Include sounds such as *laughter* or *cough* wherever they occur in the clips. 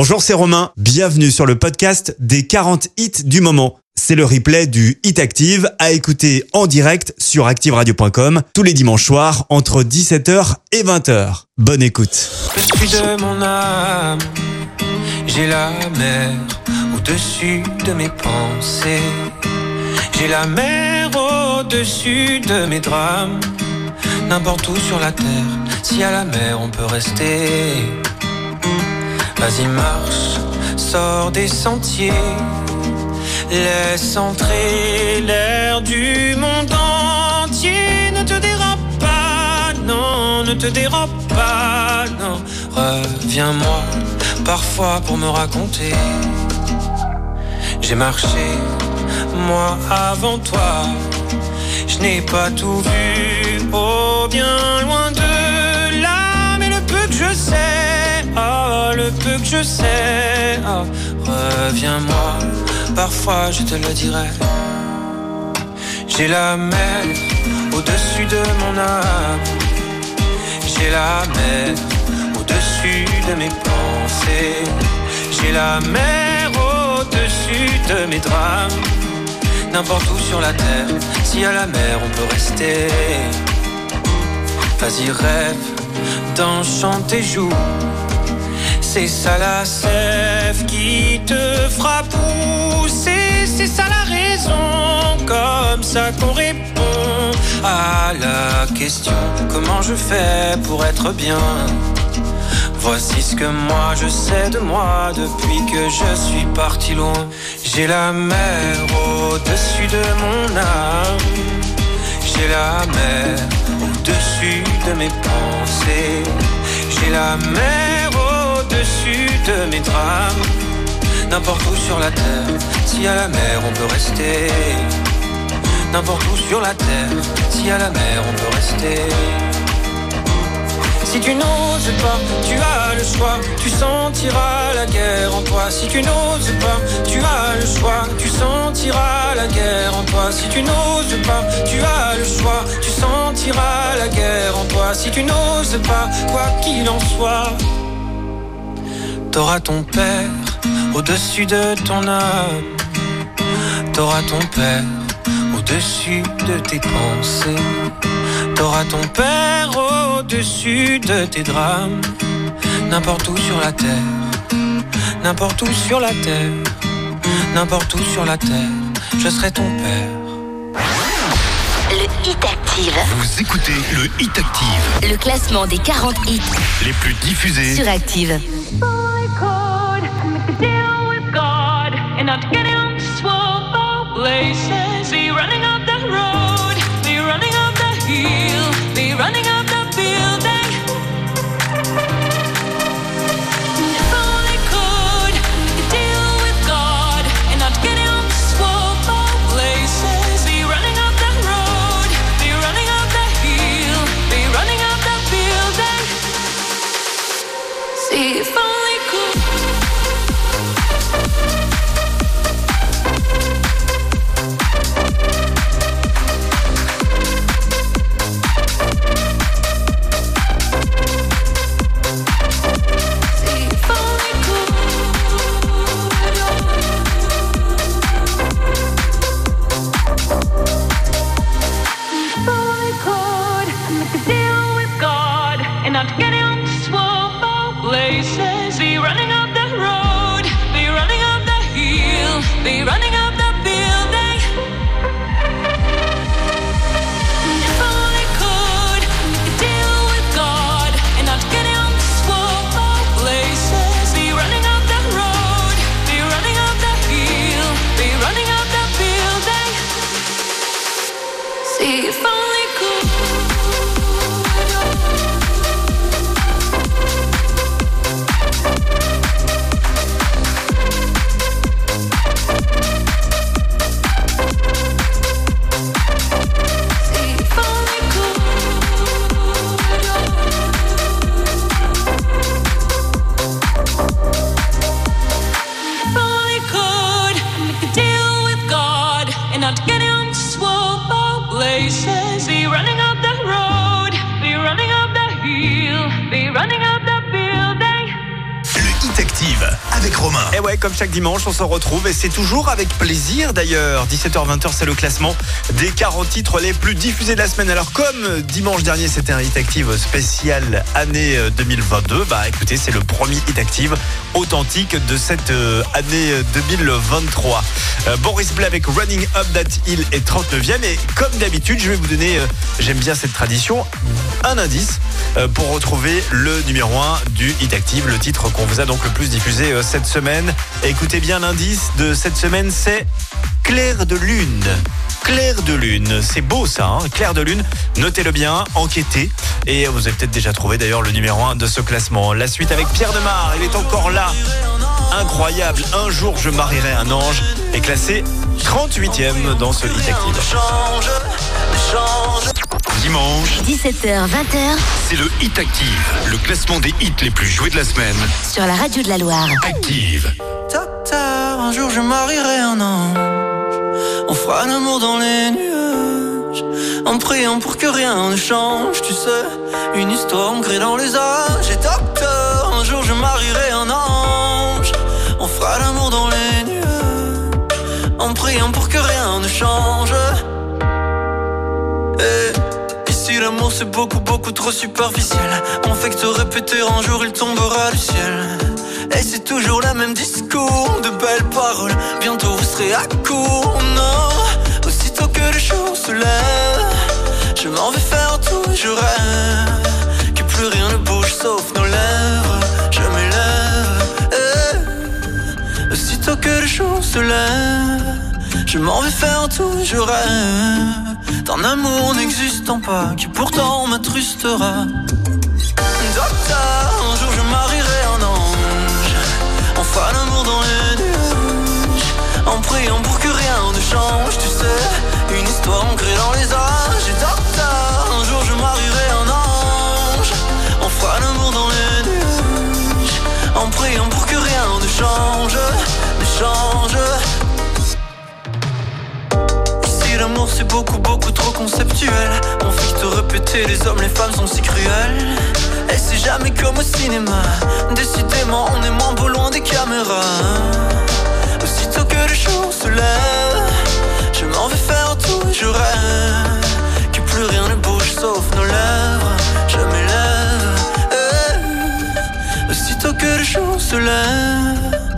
Bonjour, c'est Romain. Bienvenue sur le podcast des 40 hits du moment. C'est le replay du Hit Active à écouter en direct sur activeradio.com tous les dimanches soirs entre 17h et 20h. Bonne écoute. Je suis de mon âme, j'ai la mer au-dessus de mes pensées. J'ai la mer au-dessus de mes drames. N'importe où sur la terre, si à la mer on peut rester. Vas-y marche, sors des sentiers. Laisse entrer l'air du monde entier. Ne te dérobe pas, non, ne te dérobe pas, non. Reviens-moi parfois pour me raconter. J'ai marché, moi avant toi. Je n'ai pas tout vu, oh bien loin de le peu que je sais, oh, reviens-moi. Parfois je te le dirai. J'ai la mer au-dessus de mon âme. J'ai la mer au-dessus de mes pensées. J'ai la mer au-dessus de mes drames. N'importe où sur la terre, si à la mer on peut rester. Vas-y, rêve d'un chant tes. C'est ça la sève qui te fera pousser. C'est ça la raison, comme ça qu'on répond à la question. Comment je fais pour être bien? Voici ce que moi je sais de moi depuis que je suis parti loin. J'ai la mer au-dessus de mon âme. J'ai la mer au-dessus de mes pensées. J'ai la mer au-dessus de mes drames. N'importe où sur la terre, si à la mer on peut rester. N'importe où sur la terre, si à la mer on peut rester. Si tu n'oses pas, tu as le choix, tu sentiras la guerre en toi. Si tu n'oses pas, tu as le choix, tu sentiras la guerre en toi. Si tu n'oses pas, tu as le choix, tu sentiras la guerre en toi. Si tu n'oses pas, quoi qu'il en soit, t'auras ton père au-dessus de ton âme. T'auras ton père au-dessus de tes pensées. T'auras ton père au-dessus de tes drames. N'importe où sur la terre, n'importe où sur la terre, n'importe où sur la terre, je serai ton père. Le Hit Active. Vous écoutez le Hit Active, Le classement des 40 hits les plus diffusés. sur Active. God and not get him swore places. Dimanche, on se retrouve et c'est toujours avec plaisir d'ailleurs. 17h-20h, c'est le classement des 40 titres les plus diffusés de la semaine. Alors comme dimanche dernier, c'était un Hit Active spécial année 2022, bah écoutez, c'est le premier Hit Active authentique de cette euh, année 2023. Euh, Boris Blais avec Running Up That Hill est 39e et comme d'habitude, je vais vous donner, euh, j'aime bien cette tradition, un indice euh, pour retrouver le numéro 1 du Hit Active, le titre qu'on vous a donc le plus diffusé euh, cette semaine. Écoutez bien l'indice de cette semaine, c'est Clair de Lune. Clair de Lune, c'est beau ça, hein Clair de Lune, notez-le bien, enquêtez. Et vous avez peut-être déjà trouvé d'ailleurs le numéro 1 de ce classement. La suite avec Pierre Demar, il est encore là. Incroyable, un jour je marierai un ange, est classé 38e dans ce Hit Active. Dimanche, 17h, 20h c'est le Hit Active, le classement des hits les plus joués de la semaine. sur la radio de la Loire. Active. Docteur, un jour je marierai un ange. On fera l'amour dans les nuages. En priant pour que rien ne change, tu sais. Une histoire ancrée dans les âges. Et docteur, un jour je marierai un ange. On fera l'amour dans les nuages. En priant pour que rien ne change. Et ici l'amour c'est beaucoup beaucoup trop superficiel. On fait que te répéter un jour il tombera du ciel. Et c'est toujours le même discours De belles paroles. Bientôt vous serez à court. Non Aussitôt que le jour se lève Je m'en vais faire tout je rêve Que plus rien ne bouge sauf nos lèvres. Je m'élève. Eh. Aussitôt que le jour se lève je m'en vais faire tout, je rêve d'un amour n'existant pas qui pourtant m'attrustera. Docteur, un jour je marierai un ange. Fera l'amour dans les nuages. En priant pour que rien ne change, tu sais. Une histoire ancrée dans les âges. Et docteur, un jour je marierai un ange. Fera l'amour dans les nuages. En priant pour que rien ne change, ne change. L'amour c'est beaucoup beaucoup trop conceptuel. On fait que te répéter les hommes les femmes sont si cruels. Et c'est jamais comme au cinéma. Décidément on est moins beau loin des caméras. Aussitôt que le jour se lève Je m'en vais faire tout je rêve Que plus rien ne bouge sauf nos lèvres. Je m'élève. Eh. Aussitôt que le jour se lève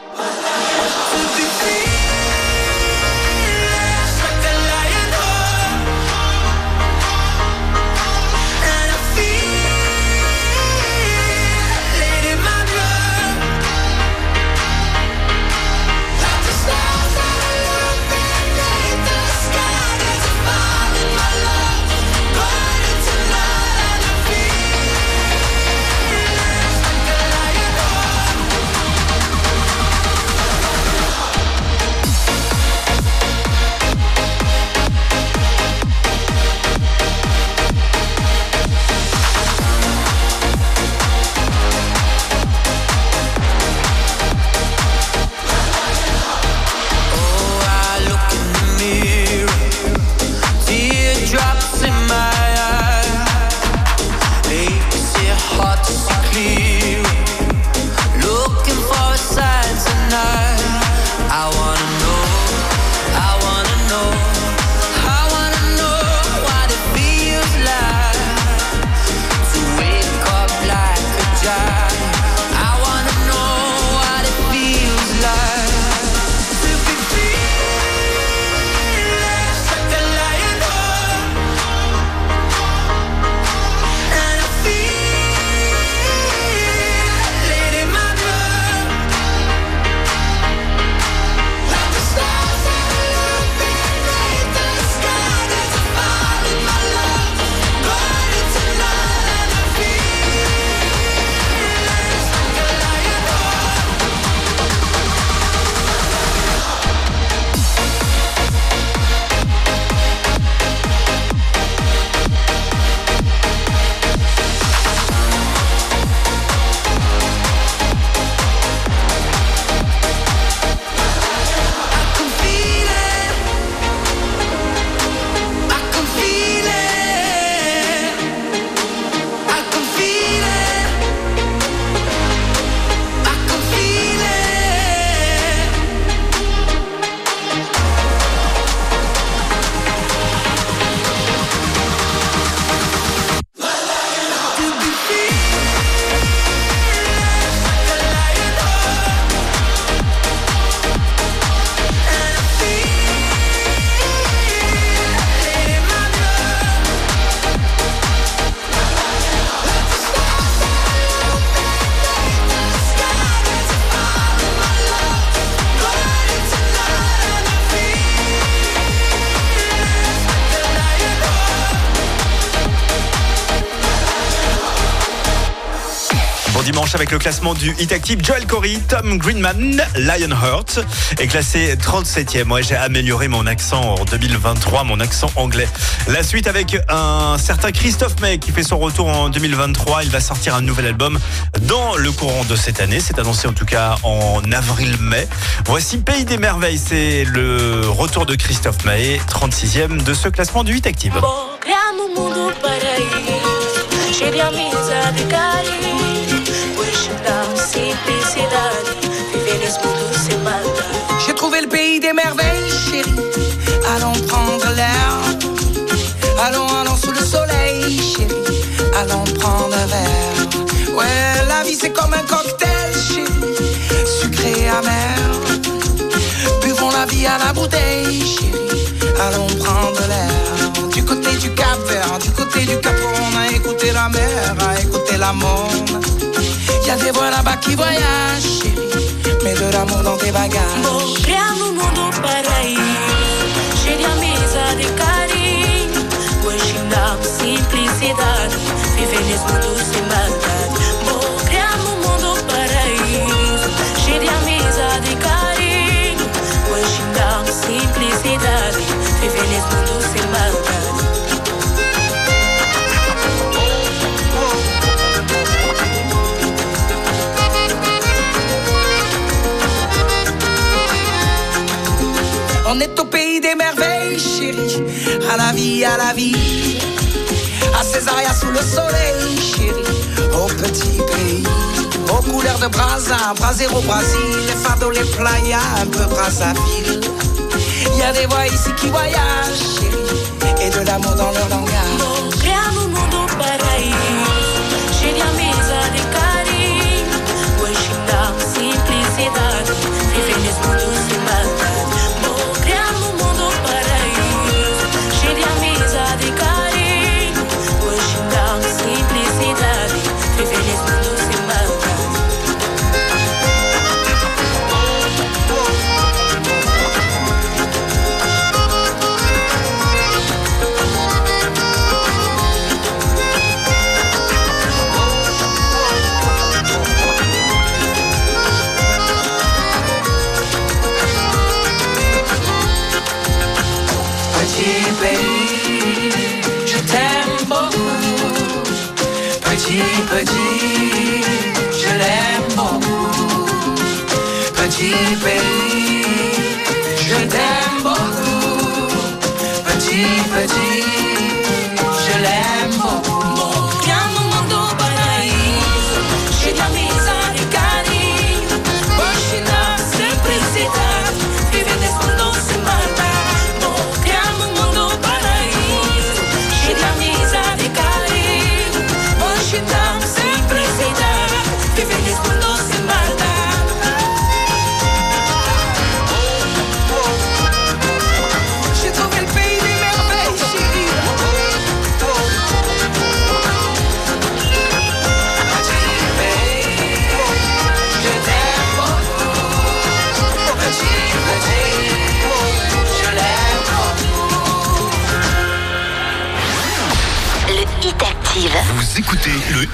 Le classement du Hit Active. Joel Corey, Tom Greenman, Lionheart est classé 37e. Moi, j'ai amélioré mon accent en 2023, mon accent anglais. La suite avec un certain Christophe May qui fait son retour en 2023. Il va sortir un nouvel album dans le courant de cette année. C'est annoncé en tout cas en avril-mai. Voici Pays des Merveilles. C'est le retour de Christophe May, 36e de ce classement du Hit Active. J'ai trouvé le pays des merveilles, chérie. Allons prendre l'air. Allons, allons sous le soleil, chérie. Allons prendre un verre. Ouais, la vie c'est comme un cocktail, chérie. Sucré amer. Buvons la vie à la bouteille, chérie. Allons prendre l'air. Du côté du Cap Vert, du côté du Cap, on a écouté la mer, a écouté la monde. Y a des voix là-bas qui voyagent, chérie. Mets de l'amour dans tes bagages. Vou criar um mundo paraíso, cheio de amizade e carinho. Hoje dá simplicidade, viver nesse mundo sem maldade. Des merveilles, chérie. À la vie, à la vie. À Césaria sous le soleil, chérie. Au petit pays. Aux couleurs de Brasa, Brasero au Brésil. Les fardeaux, les playas, un peu Brazzaville. Y a des voix ici qui voyagent, chérie. Et de l'amour dans leur langage. Simplicidade, viver nesse mundo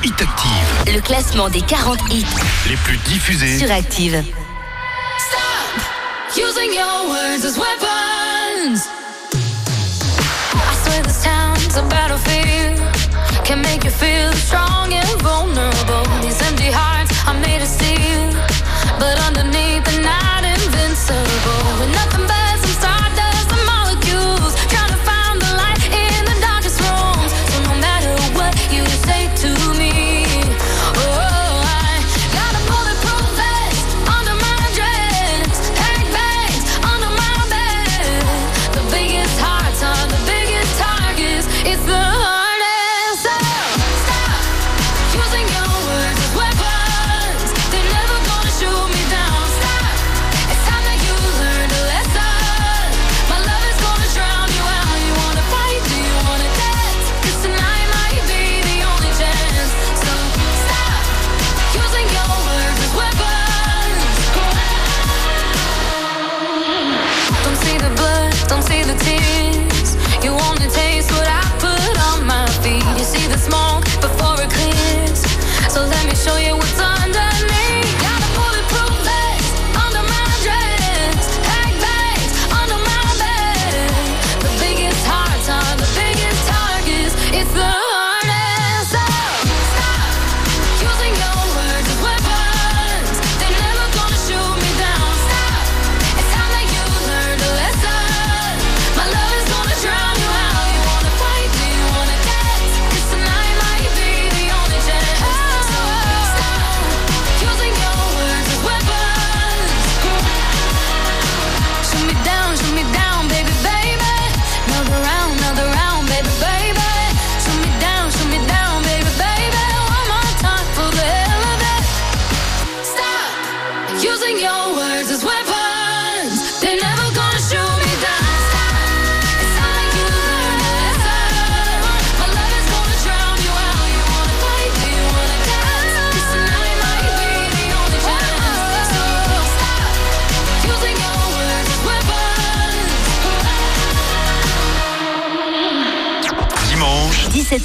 Hit Active, Le classement des 40 hits les plus diffusés. sur Active. Using your words as weapons. I swear this town's a battlefield. Can make you feel strong and vulnerable.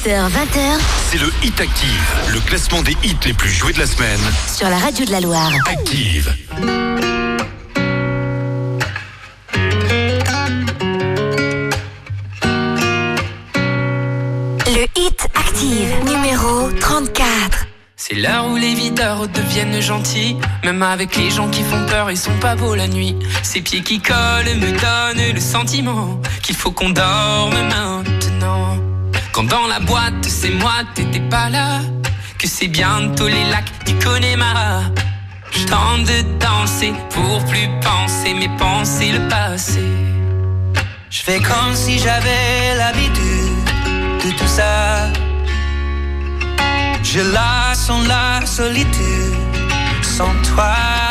17h, 20h C'est le Hit Active, le classement des hits les plus joués de la semaine. sur la radio de la Loire. Active. Le hit active numéro 34. C'est l'heure où les videurs deviennent gentils. Même avec les gens qui font peur, ils sont pas beaux la nuit. Ces pieds qui collent me donnent le sentiment qu'il faut qu'on dorme maintenant. Quand dans la boîte, c'est moi, t'étais pas là. Que c'est bientôt les lacs du Connemara. Je tente de danser pour plus penser, mais penser le passé. Je fais comme si j'avais l'habitude de tout ça. Je la sens la solitude sans toi.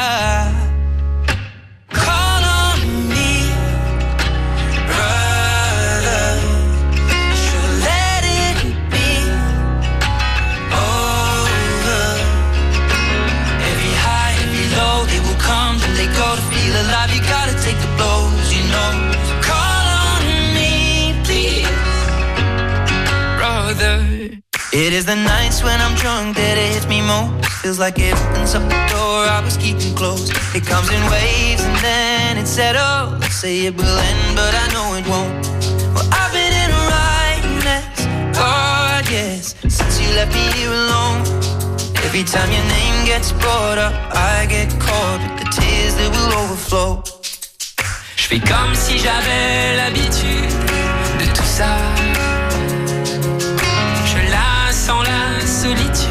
Go to feel alive. You gotta take the blows, you know. Call on me, please. Brother. It is the nights when I'm drunk that it hits me most. Feels like it opens up the door I was keeping closed. It comes in waves and then it settles. Say it will end, but I know it won't. Well, I've been in a right mess, God, yes, since you left me here alone. Every time your name gets brought up, I get caught with the tears Je fais comme si j'avais l'habitude de tout ça. Je la sens la solitude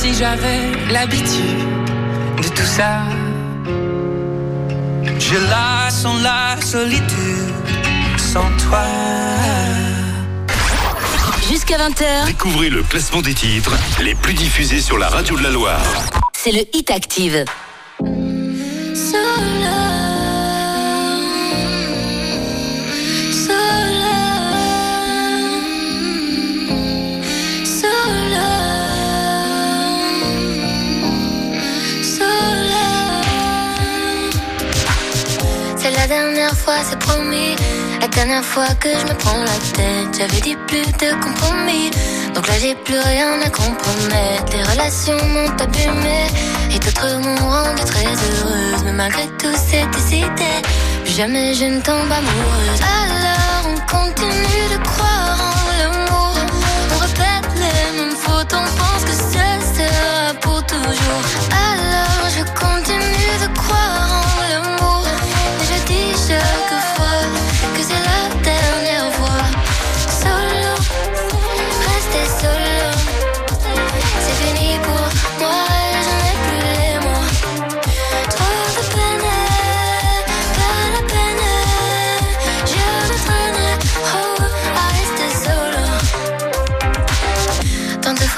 Si j'avais l'habitude de tout ça. Je la sens la solitude sans toi. Jusqu'à 20h, Découvrez le classement des titres les plus diffusés sur la radio de la Loire. c'est le Hit Active. Dernière fois, c'est promis. La dernière fois que je me prends la tête, j'avais dit plus de compromis. Donc là, j'ai plus rien à compromettre. Les relations m'ont abîmé et d'autres m'ont rendu très heureuse. Mais malgré tout, c'est décidé. Jamais je ne tombe amoureuse. Alors, on continue de croire en l'amour. On répète les mêmes fautes, on pense que ce sera pour toujours. Alors, je continue de croire en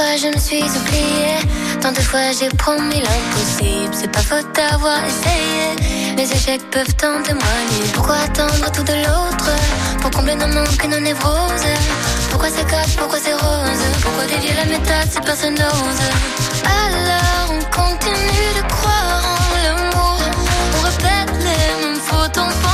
fois je me suis oubliée, tant de fois j'ai promis l'impossible. C'est pas faute d'avoir essayé, mes échecs peuvent en témoigner. Pourquoi attendre tout de l'autre? Pour combler nos manques et nos névroses? Pourquoi c'est casse, pourquoi c'est rose? Pourquoi dévier la méthode si personne n'ose? Alors on continue de croire en l'amour, on répète les mêmes fautes, on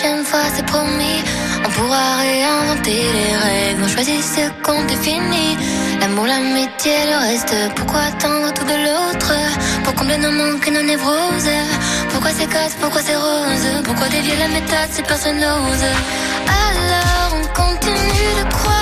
prochaine fois, c'est promis. On pourra réinventer les règles. On choisit ce qu'on définit. L'amour, l'amitié, le reste. Pourquoi attendre tout de l'autre? Pour combler nos manques et nos névroses Pourquoi c'est casse, pourquoi c'est rose? Pourquoi dévier la méthode si personne n'ose? Alors on continue de croire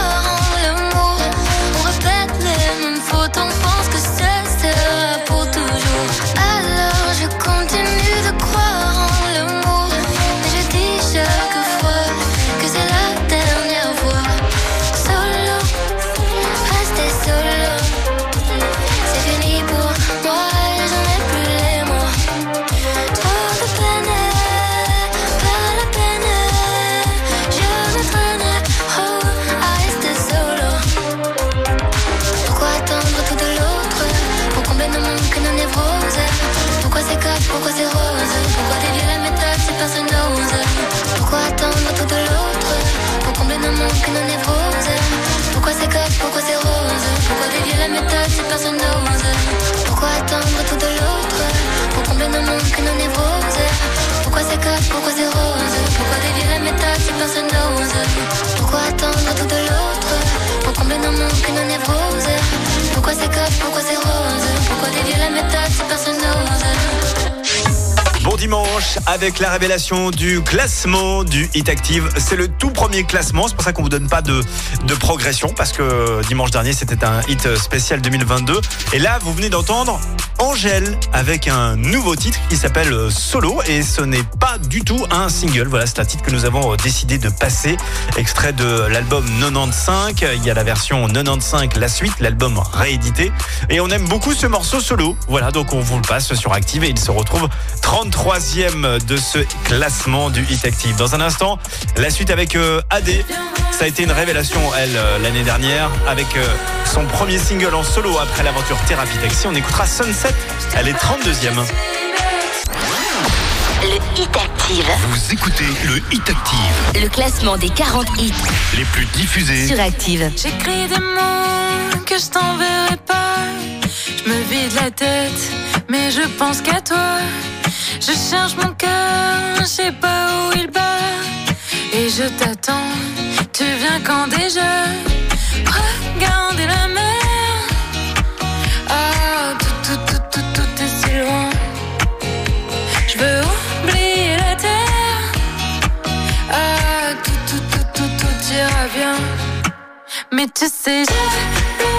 Pour combler nos Pourquoi c'est casse, pourquoi c'est rose? Pourquoi dévier la méthode si personne n'ose? Pourquoi attendre tout de l'autre Pour combler nos manques et nos Pourquoi c'est casse, pourquoi c'est rose? Pourquoi dévier la méthode si personne n'ose? Bon dimanche avec la révélation du classement du Hit Active. C'est le tout premier classement, c'est pour ça qu'on vous donne pas de, de progression parce que dimanche dernier c'était un hit spécial 2022. Et là vous venez d'entendre Angèle avec un nouveau titre qui s'appelle Solo et ce n'est pas du tout un single. Voilà, c'est un titre que nous avons décidé de passer. Extrait de l'album 95. Il y a la version 95, la suite, l'album réédité. Et on aime beaucoup ce morceau solo. Voilà, donc on vous le passe sur Active et il se retrouve 33e de ce classement du Hit Active. Dans un instant, la suite avec euh, AD. Ça a été une révélation, elle, euh, l'année dernière, avec euh, son premier single en solo après l'aventure Thérapie Taxi. On écoutera Sunset. Elle est 32e. Le Hit Active. Vous écoutez le Hit Active, Le classement des 40 hits les plus diffusés. sur Active. J'écris des mots que je t'enverrai pas. Je me vide la tête, mais je pense qu'à toi. Je cherche mon cœur, je sais pas où il bat. Et je t'attends, tu viens quand déjà? Regardez la mer. Ah, tout, tout, tout, tout, tout est si loin. Je veux oublier la terre. Ah, tout, tout, tout, tout, tout ira bien. Mais tu sais, j'adore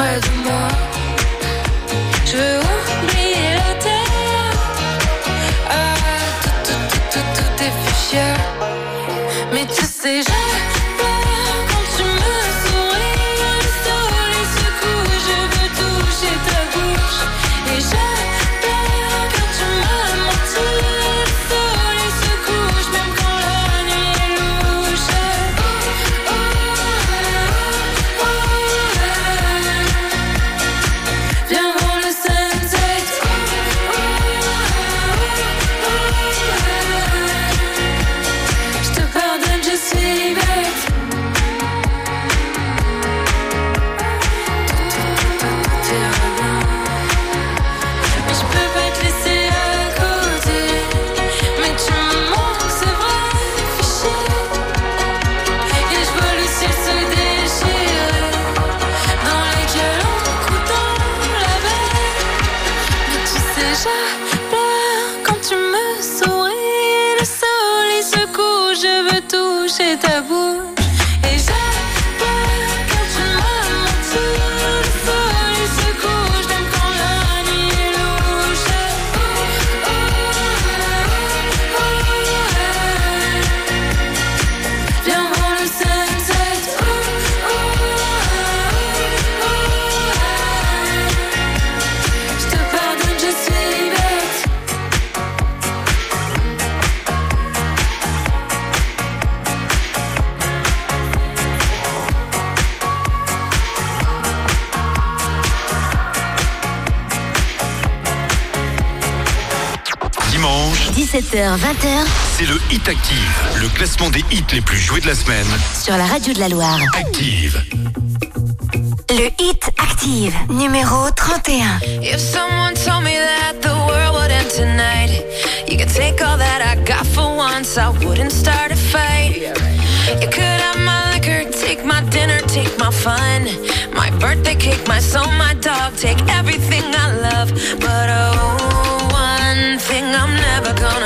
13 17h, 20h. C'est le Hit Active, le classement des hits les plus joués de la semaine. Sur la radio de la Loire. Active. Le Hit Active, numéro 31. If someone told me that the world would end tonight, you could take all that I got for once, I wouldn't start a fight. You could have my liquor, take my dinner, take my fun, my birthday cake, my soul, my dog, take everything I love, but oh. one thing I'm never gonna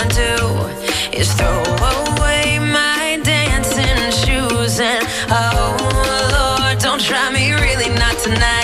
tonight.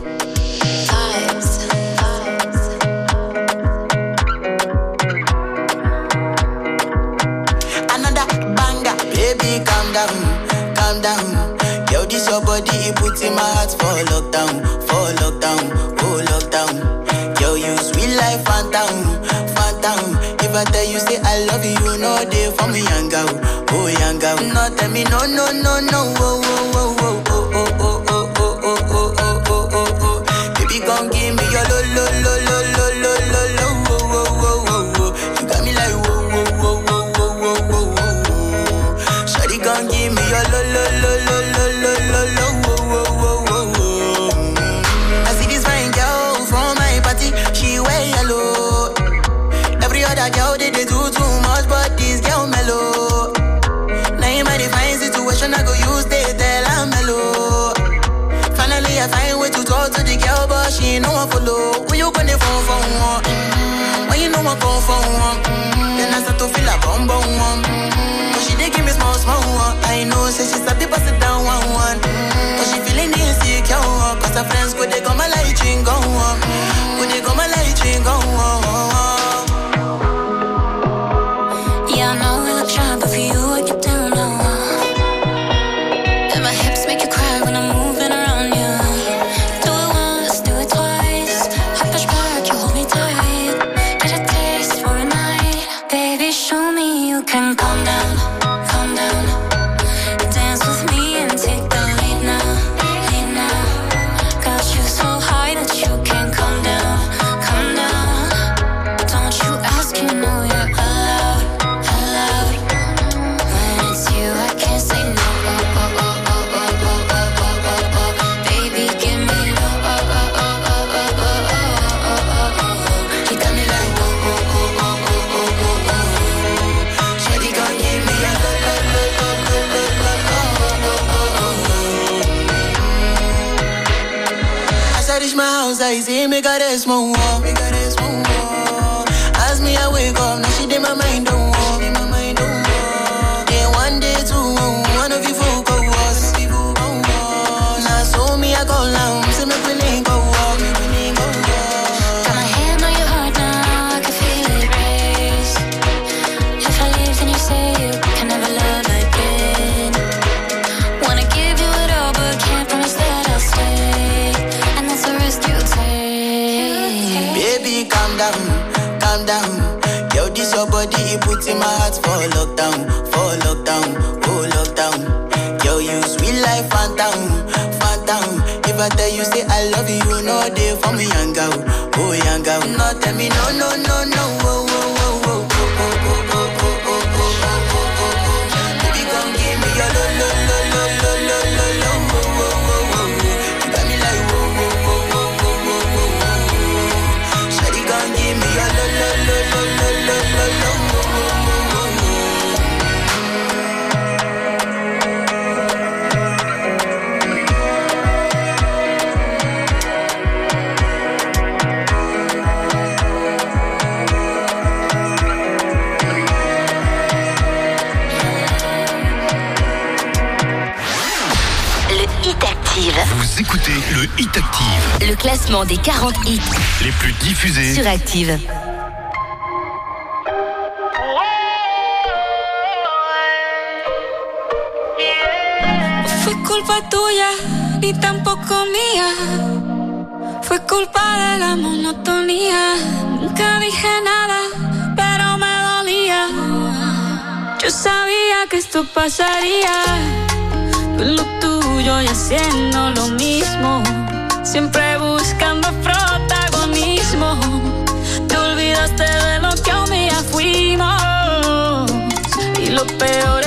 phone one. Mm-hmm. Then I start to feel a bum bum one. Mm-hmm. But she did give me small small one. I know, say she start to pass it down one one. Mm-hmm. But she feeling insecure, cause her friends go they come my light drink on one. smoke. yanga, oh girl. No tell me no no no Hit Active. Le classement des 40 hits les plus diffusés sur Active. Culpa tuya, ni tampoco mía. Fue culpa de la monotonía. Nunca dije nada, pero me dolía. Yo sabía que esto pasaría. Lo tuyo y haciendo lo mismo siempre buscando protagonismo. Te olvidaste de lo que un día fuimos y lo peor.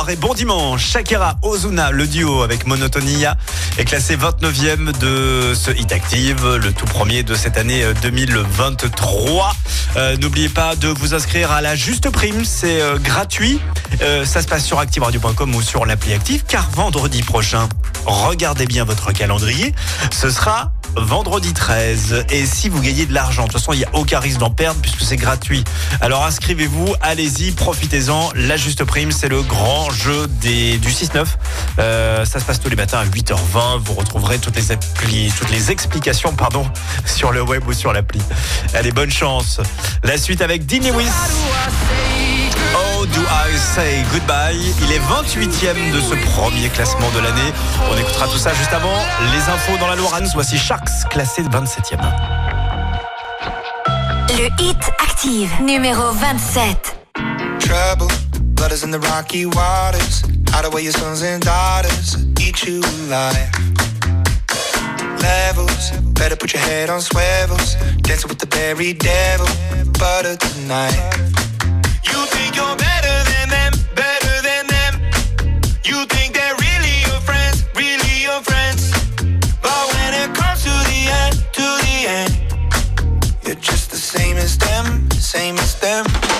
Soirée. Bon dimanche. Shakira Ozuna, le duo avec Monotonia, est classé 29e de ce Hit Active, le tout premier de cette année euh, 2023. Euh, N'oubliez pas de vous inscrire à la juste prime, c'est euh, gratuit. Euh, ça se passe sur activeradio.com ou sur l'appli Active, car vendredi prochain, regardez bien votre calendrier, ce sera vendredi 13. Et si vous gagnez de l'argent, de toute façon, il n'y a aucun risque d'en perdre puisque c'est gratuit. Alors inscrivez-vous, allez-y, profitez-en. La juste prime, c'est le grand jeu du 6-9. Euh, ça se passe tous les matins à 8h20. Vous retrouverez toutes les, applis, toutes les explications pardon, *laughs* sur le web ou sur l'appli. Allez, bonne chance. La suite avec Dean Lewis. Oh, do I say goodbye Il est 28e de ce premier classement de l'année. On écoutera tout ça juste avant. Les infos dans la Lorraine. Voici Sharks, classé 27e. Le hit active, numéro 27. trouble. Blood is in the rocky waters. Hide away your sons and daughters. Eat you alive. Levels. Better put your head on swivels. Dancing with the very devil. Butter tonight. As them, same as them.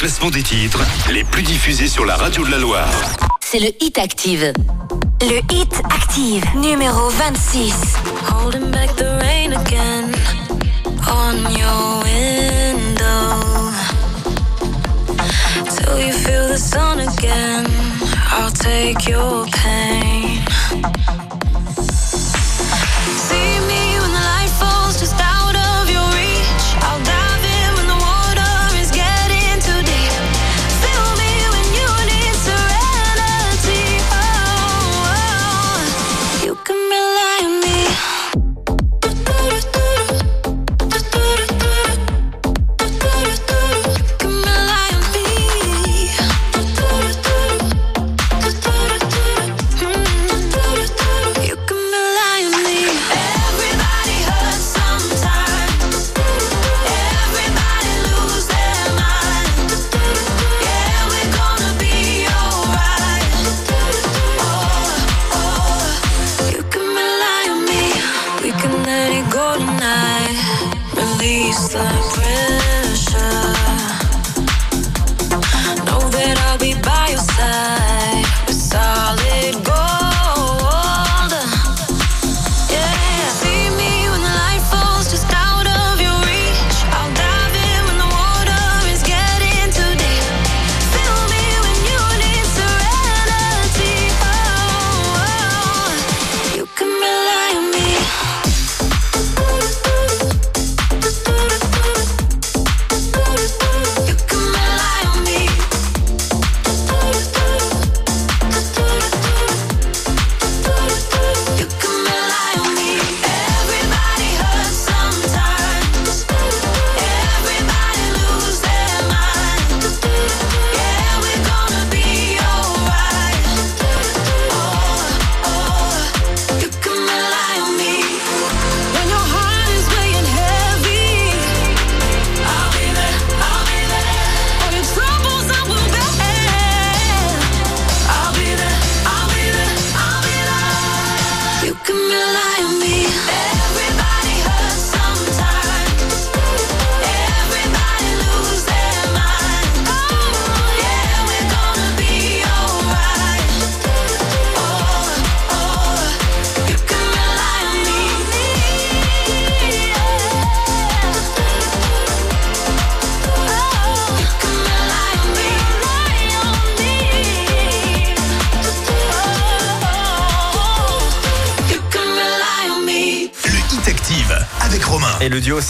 Classement des titres les plus diffusés sur la radio de la Loire. C'est le Hit Active. Le Hit Active, numéro 26. Holding back the rain again on your window. Till you feel the sun again. I'll take your pain.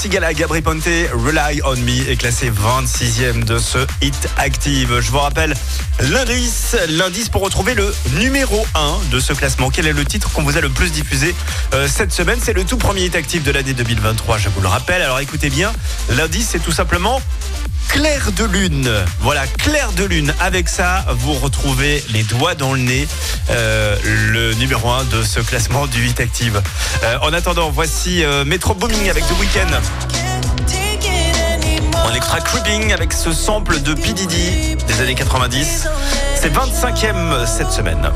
Sigala Gabri Ponte Rely on Me est classé 26e de ce hit active. Je vous rappelle l'indice, l'indice pour retrouver le numéro 1 de ce classement. Quel est le titre qu'on vous a le plus diffusé euh, cette semaine? C'est le tout premier hit active de l'année 2023, je vous le rappelle. Alors écoutez bien, l'indice c'est tout simplement Clair de lune. Voilà, clair de lune. Avec ça, vous retrouvez les doigts dans le nez, euh, le numéro 1 de ce classement du 8 Active. Euh, en attendant, voici euh, Metro Booming avec The Weeknd. On écoutera Creeping avec ce sample de P. Diddy des années 90. C'est 25e cette semaine.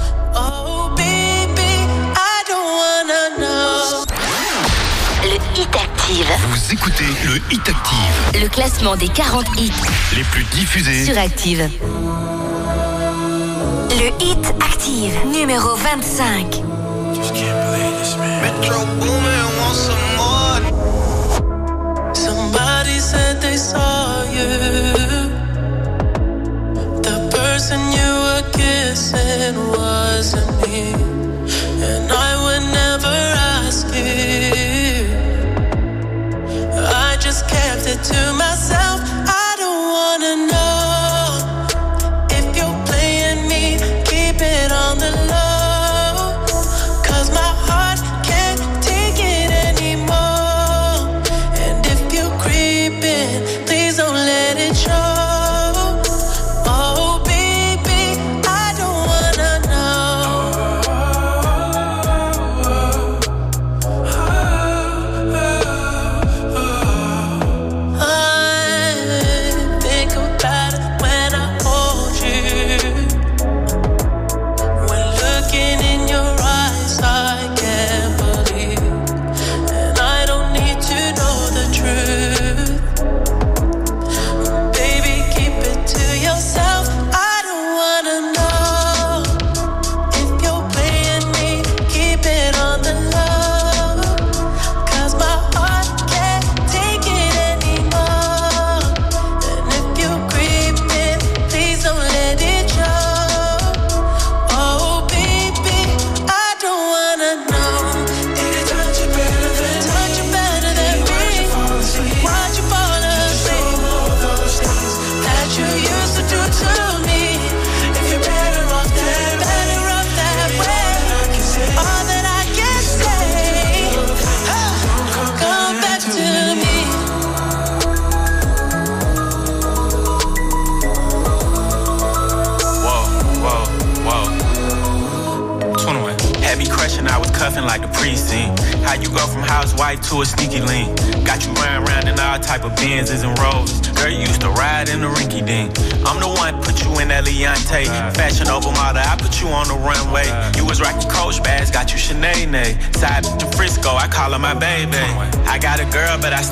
Hit Active. Vous écoutez le Hit Active, Le classement des 40 hits les plus diffusés. sur Active. Le Hit Active, numéro 25. Metro Boomin want some more. Somebody said they saw you. The person you were kissing wasn't me. And I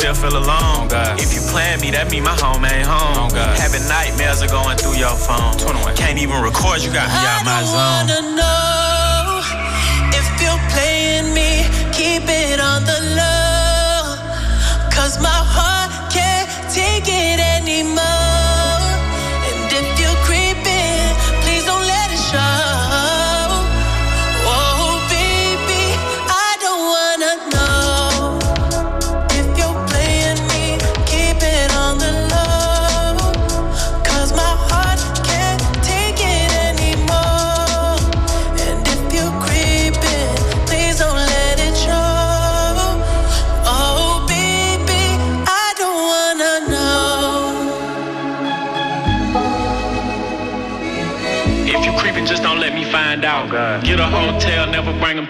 still feel alone. God. If you plan me, that mean my home ain't home. God. Having nightmares are going through your phone. 21. Can't even record, you got me I out my zone. I wanna know if you're playing me, keep it on the low. Cause my heart can't take it anymore.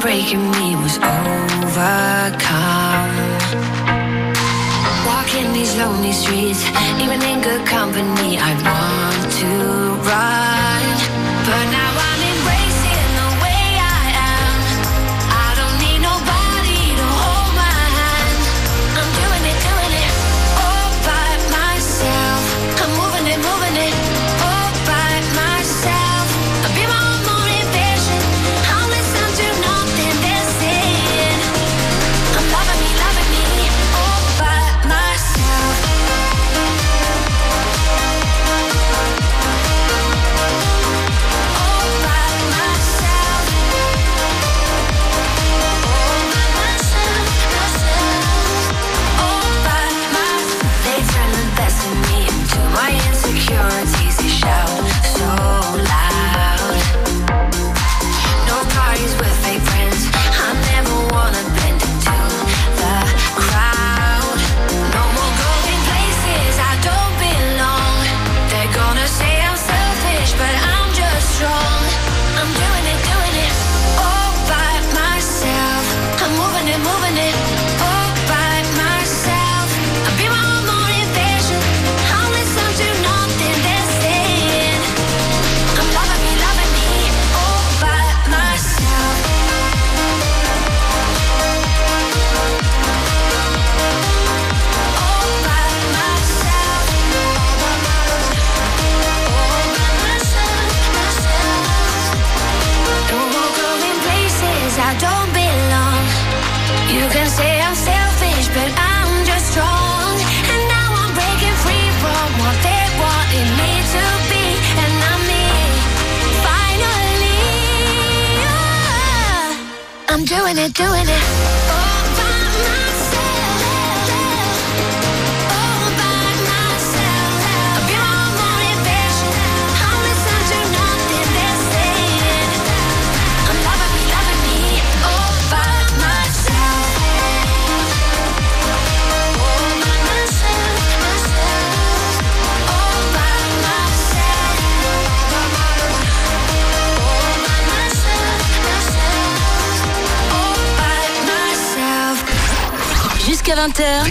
breaking me was overcome. Walking these lonely streets, even in good company, I want to run.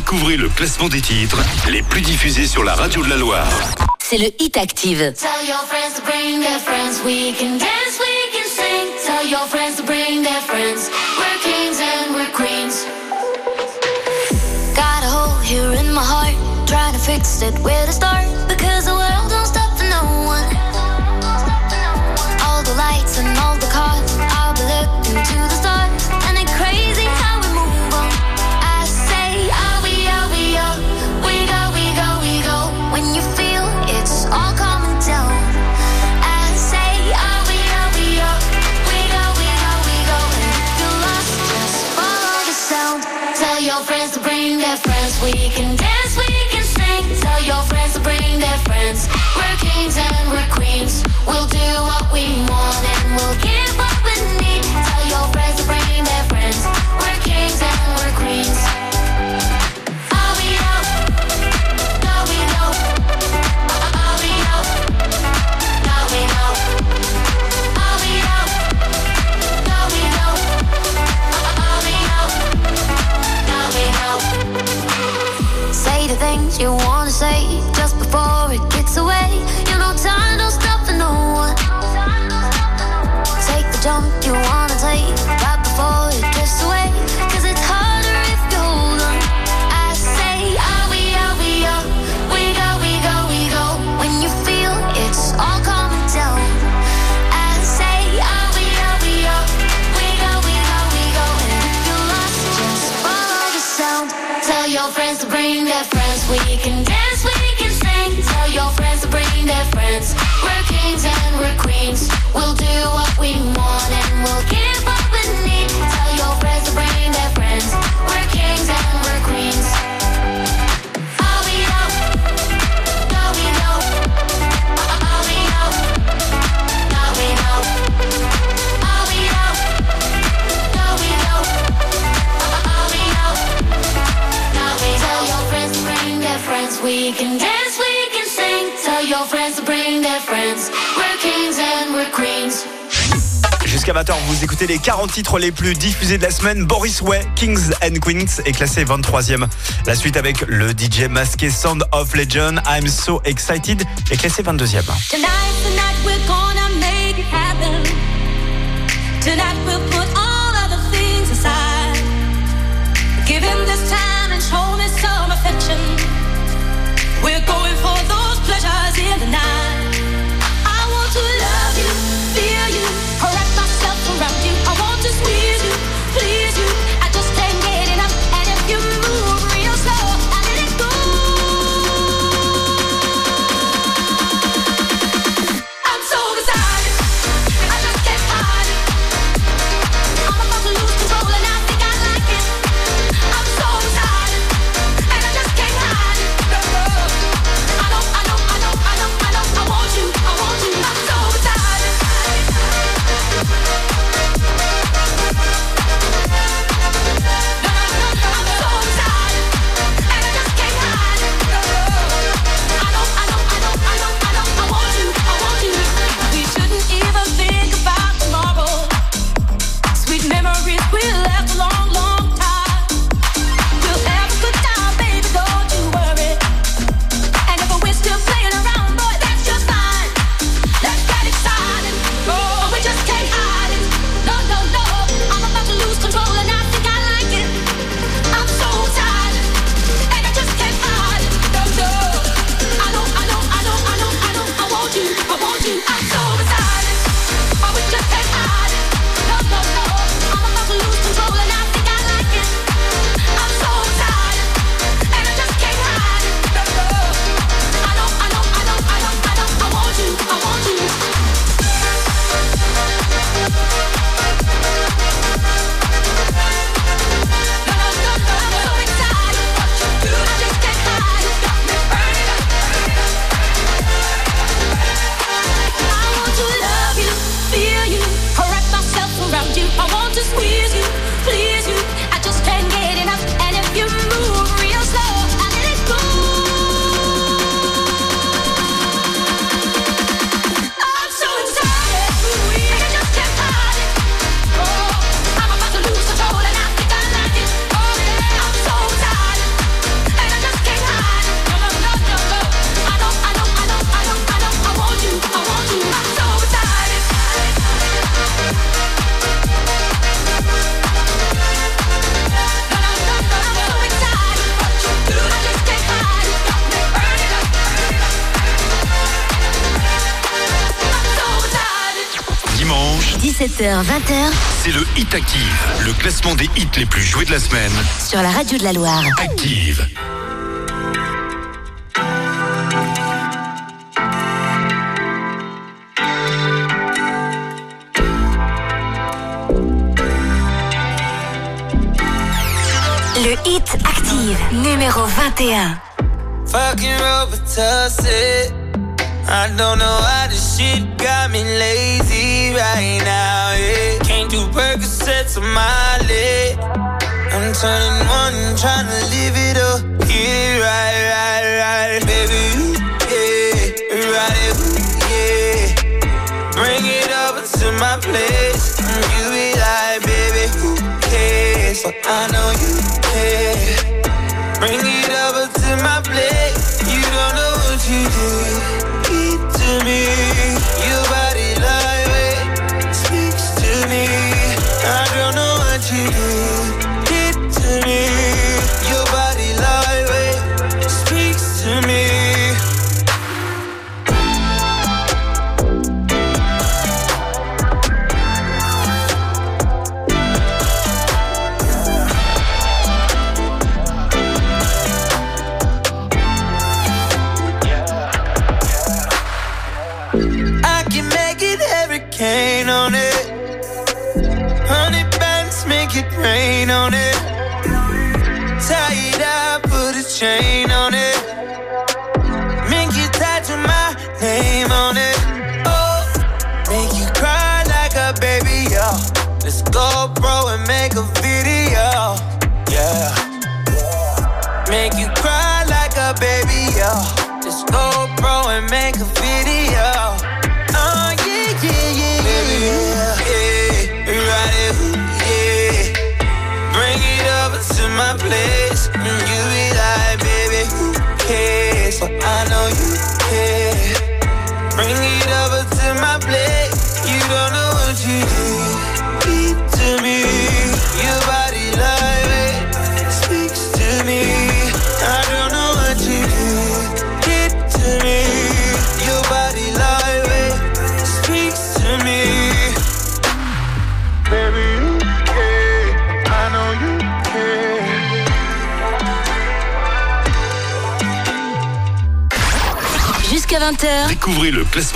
Découvrez le classement des titres les plus diffusés sur la radio de la Loire. C'est le Hit Active. Tell your friends to bring their friends, we can dance, we can sing. Tell your friends to bring their friends, we're kings and we're queens. Got a hole here in my heart, trying to fix it where to start, because I bring their friends, we can We're kings and we're queens. Jusqu'à 20h, vous écoutez les 40 titres les plus diffusés de la semaine. Boris Way, Kings and Queens, est classé 23e. La suite avec le DJ masqué Sound of Legend, I'm So Excited, est classé 22e. Tonight, we're gonna make it happen. Tonight the night 19h-20h, c'est le Hit Active, le classement des hits les plus joués de la semaine. Sur la radio de la Loire. Active. Le Hit Active, numéro 21. Fucking I don't know why this shit got me lazy right now. do Percocets on my leg. I'm turning one, trying to live it up. Yeah, right, right, right. Baby, you, yeah, it, ooh, yeah. Bring it over to my place. And you be like, baby, who cares? I know you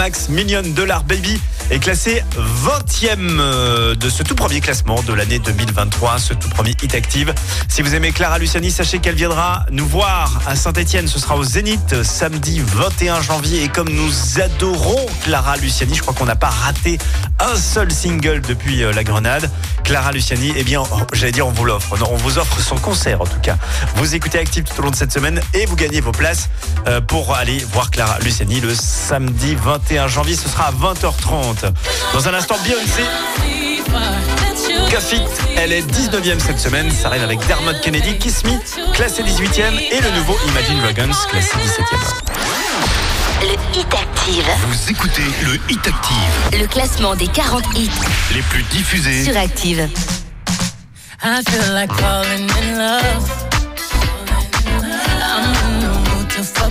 Avamax Million Dollar Baby est classé 20e euh, de ce tout premier classement de l'année 2023, ce tout premier Hit Active. Si vous aimez Clara Luciani, sachez qu'elle viendra nous voir à Saint-Etienne. Ce sera au Zénith samedi 21 janvier. Et comme nous adorons Clara Luciani, je crois qu'on n'a pas raté un seul single depuis euh, la Grenade. Clara Luciani, eh bien, oh, j'allais dire on vous l'offre. On vous offre son concert en tout cas. Vous écoutez Active tout au long de cette semaine et vous gagnez vos places euh, pour aller voir Clara Luciani le samedi 21 janvier. Ce sera à 20h30. Dans un instant, Beyoncé. Cafit, elle est 19e cette semaine. Ça arrive avec Dermot Kennedy, Kiss Me, classé 18e. Et le nouveau Imagine Dragons, classé 17e. Le Hit Active. Vous écoutez le Hit Active, Le classement des 40 hits les plus diffusés sur Active. I feel like falling in love.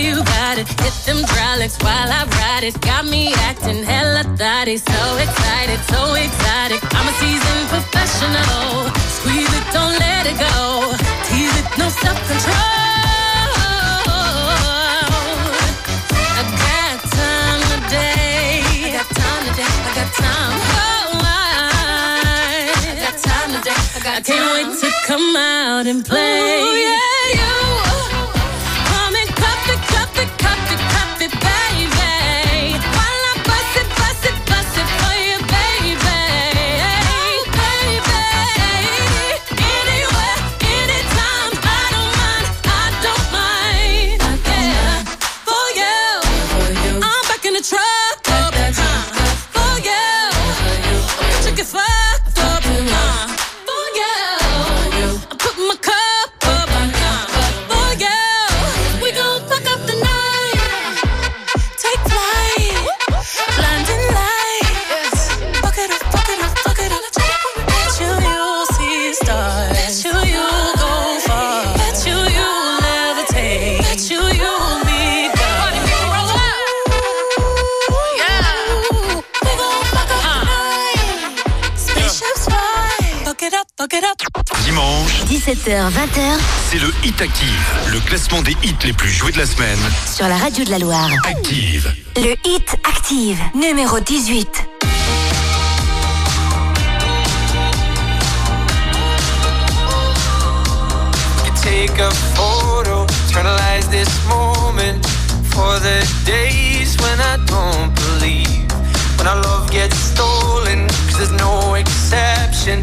You got it. Hit them hydraulics while I ride it. Got me acting hella thotty. So excited, so exotic. I'm a seasoned professional. Squeeze it, don't let it go. Tease it, no self control. I got time today. I got time today. I got time. Oh, I, got time today. I got I can't wait to come out and play. Ooh, yeah, you. Dimanche, 17h, 20h c'est le Hit Active, le classement des hits les plus joués de la semaine. sur la radio de la Loire. Active. Le Hit Active, numéro 18. You take a photo, eternalize this moment for the days when I don't believe. When our love gets stolen, cause there's no exception.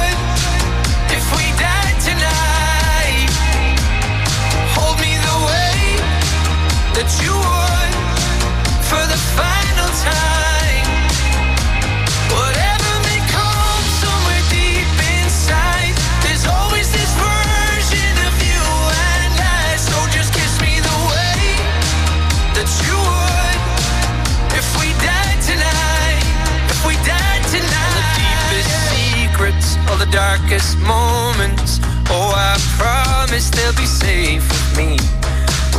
darkest moments. Oh, I promise they'll be safe with me.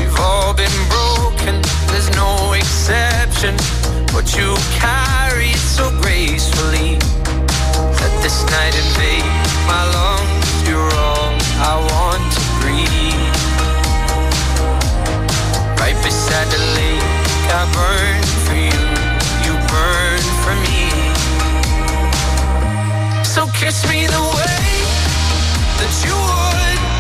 We've all been broken, there's no exception. But you carry it so gracefully. this night invade my lungs. You're all I want to breathe. Right beside the lake, I burn for you. You burn for me. So kiss me the way that you would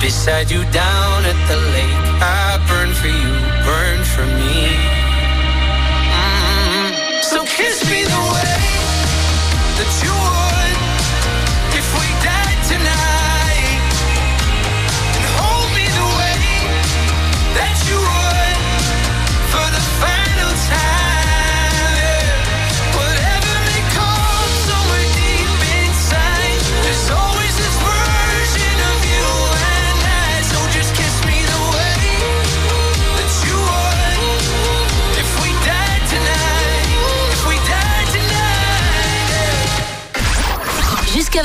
beside you down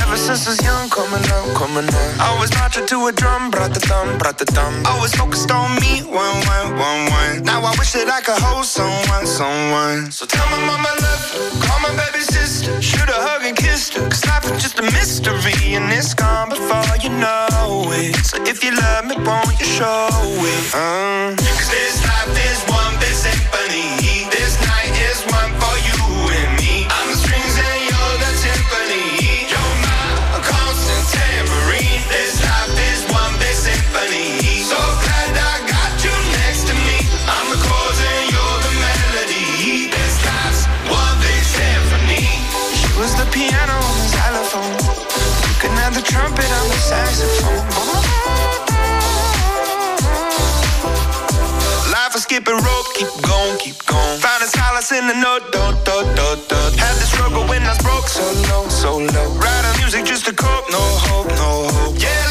Ever since I was young, coming up, coming up. I was marching to a drum, brought the thumb, brought the thumb. Always focused on me, one, one, one, one. Now I wish that I could hold someone, someone. So tell my mama I love call my baby sister. Should've hugged and kissed her, cause life is just a mystery. And it's gone before you know it. So if you love me, won't you show it? Uh. Cause this life is one Life is skipping rope, keep going, keep going. Found a solace in the note, do, do, do, do. Had the struggle when I was broke, so low, so low. Writing music just to cope, no hope, no hope. Yeah,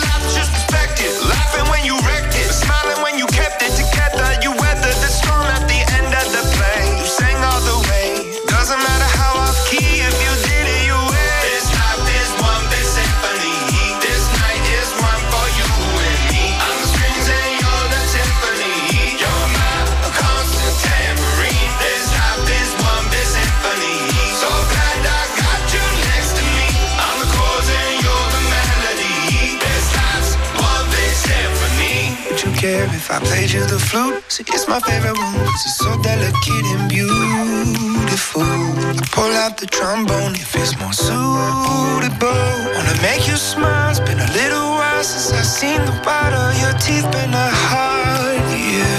I played you the flute? See, it's my favorite one. it's so delicate and beautiful. I pull out the trombone if it's more suitable. Wanna make you smile. It's been a little while since I've seen the white of your teeth. Been a hard year.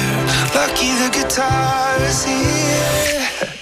Lucky the guitar is here. *laughs*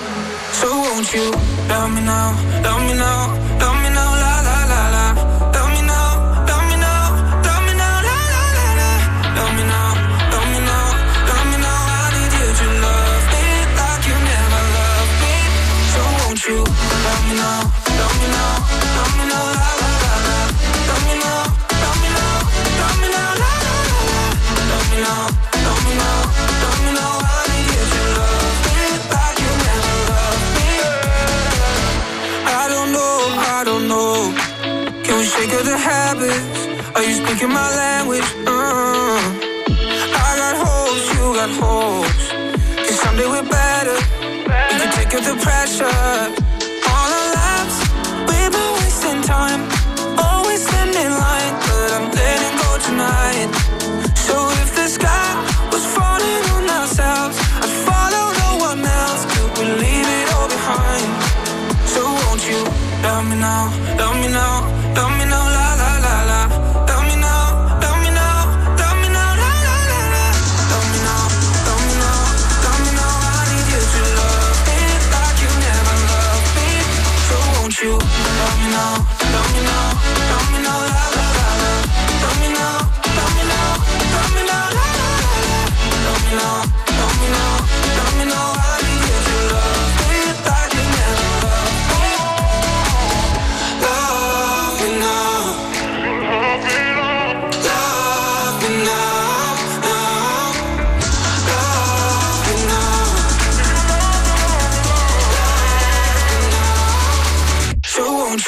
you. Love me now, love me now. Speaking my language, uh. I got holes, you got holes. Cause someday we're better. We can take out the pressure.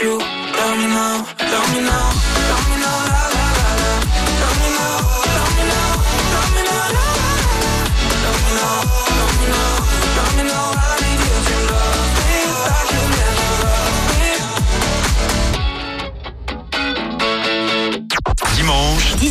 you. Love me now, love me now.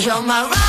You're my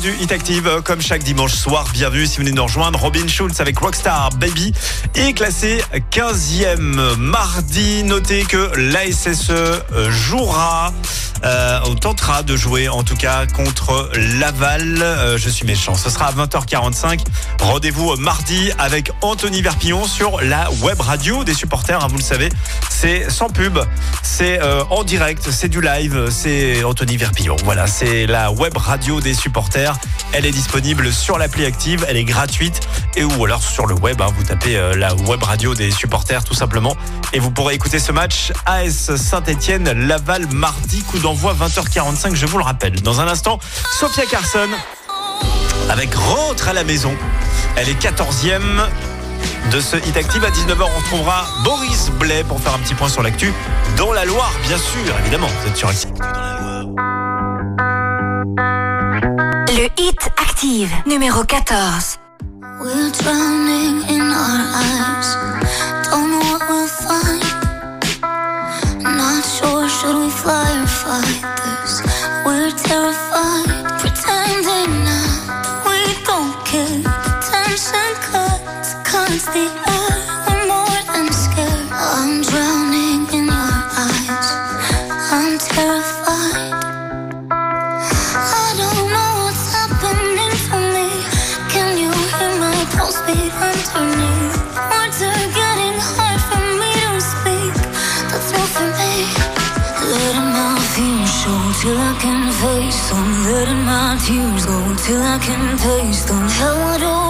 du euh, comme chaque dimanche soir. Bienvenue si vous venez nous rejoindre. Robin Schulz avec Rockstar Baby est classé 15e mardi. Notez que l'ASSE euh, jouera, euh, tentera de jouer en tout cas contre Laval. Je suis méchant. Ce sera à 20h45. Rendez-vous mardi avec Anthony Verpillon sur la web radio des supporters. hein, vous le savez, c'est sans pub, c'est euh, en direct, c'est du live, c'est Anthony Verpillon. Voilà, c'est la web radio des supporters. Elle est disponible sur l'appli active, elle est gratuite et ou alors sur le web, hein, vous tapez euh, la web radio des supporters tout simplement et vous pourrez écouter ce match AS Saint-Etienne Laval mardi coup d'envoi 20h45, je vous le rappelle. Dans un instant, Sophia Carson avec Rentre à la maison. Elle est 14e de ce Hit Active. À 19h, on retrouvera Boris Blais pour faire un petit point sur l'actu dans la Loire, bien sûr, évidemment. Vous êtes sur Active. Le hit active numéro 14. We're drowning in our eyes. Don't know what we'll find. Not sure should we fly tears go till I can taste them. How do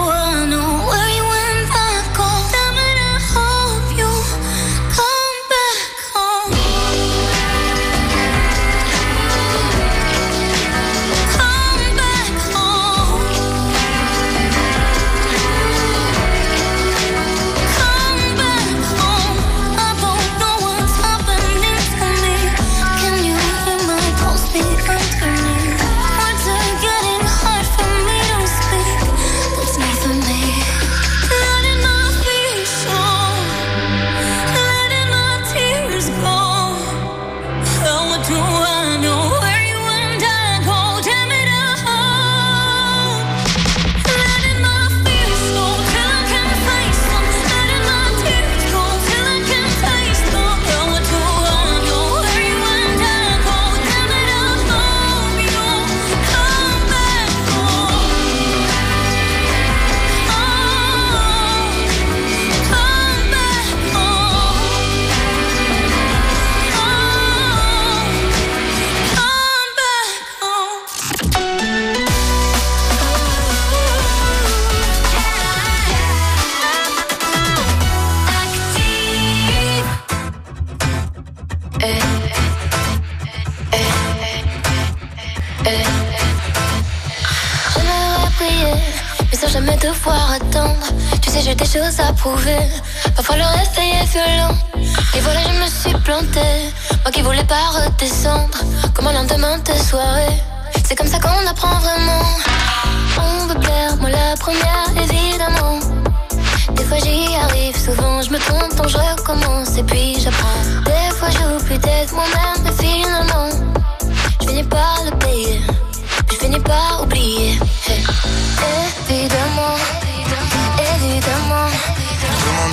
J'ai des choses à prouver. Parfois le réveil est violent. Et voilà, je me suis plantée. Moi qui voulais pas redescendre. Comme un lendemain de soirée. C'est comme ça qu'on apprend vraiment. On veut plaire, moi la première, évidemment. Des fois j'y arrive, souvent je me trompe, donc je recommence et puis j'apprends. Des fois j'oublie d'être moi-même, mais finalement, je finis par le payer. Je finis par oublier.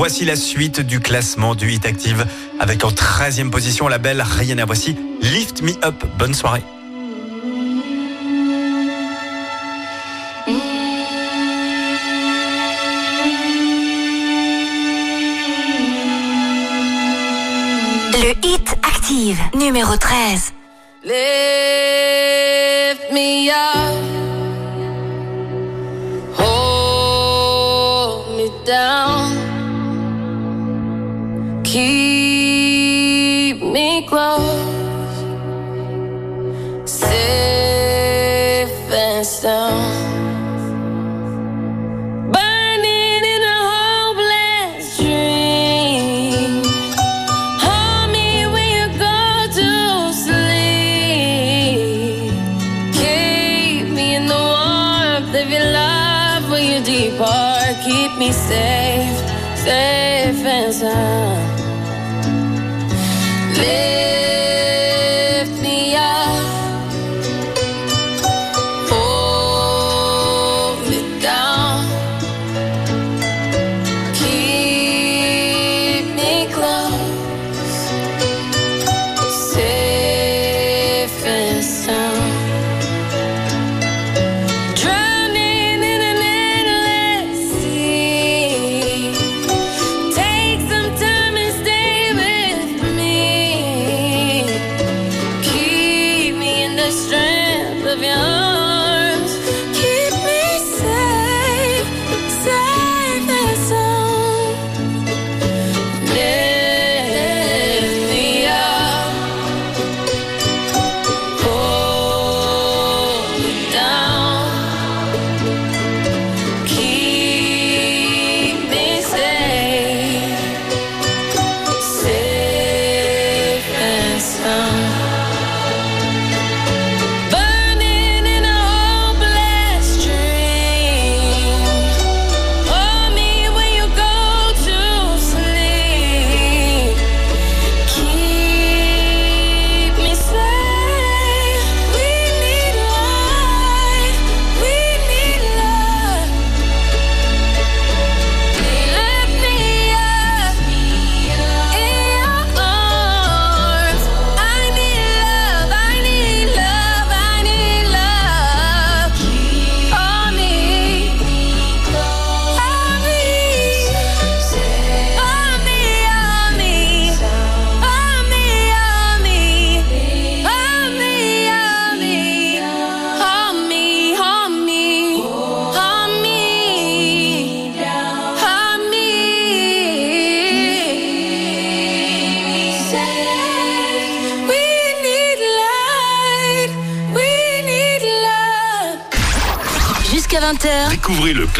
Voici la suite du classement du Hit Active avec en 13e position la belle Rihanna. Voici Lift Me Up. Bonne soirée. Le hit active, numéro 13. Lift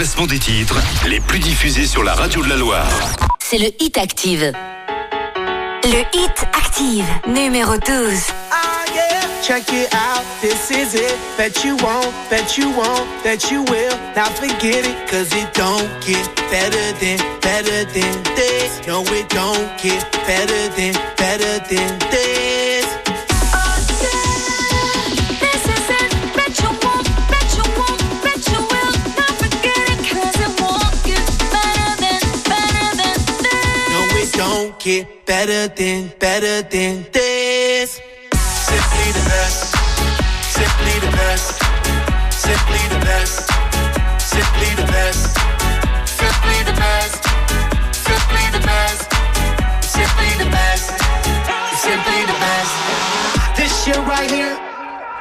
classement des titres les plus diffusés sur la radio de la Loire. c'est le Hit Active. Le hit active, numéro 12. Ah yeah, check it out, this is it. Bet you won't, bet you won't, bet you will. Now forget it, cause it don't get better than, better than this. No, it don't get better than, better than this. This get better than, better than this. Simply the best, simply the best, simply the best, simply the best, simply the best, simply the best, simply the best, simply the best. This shit right here,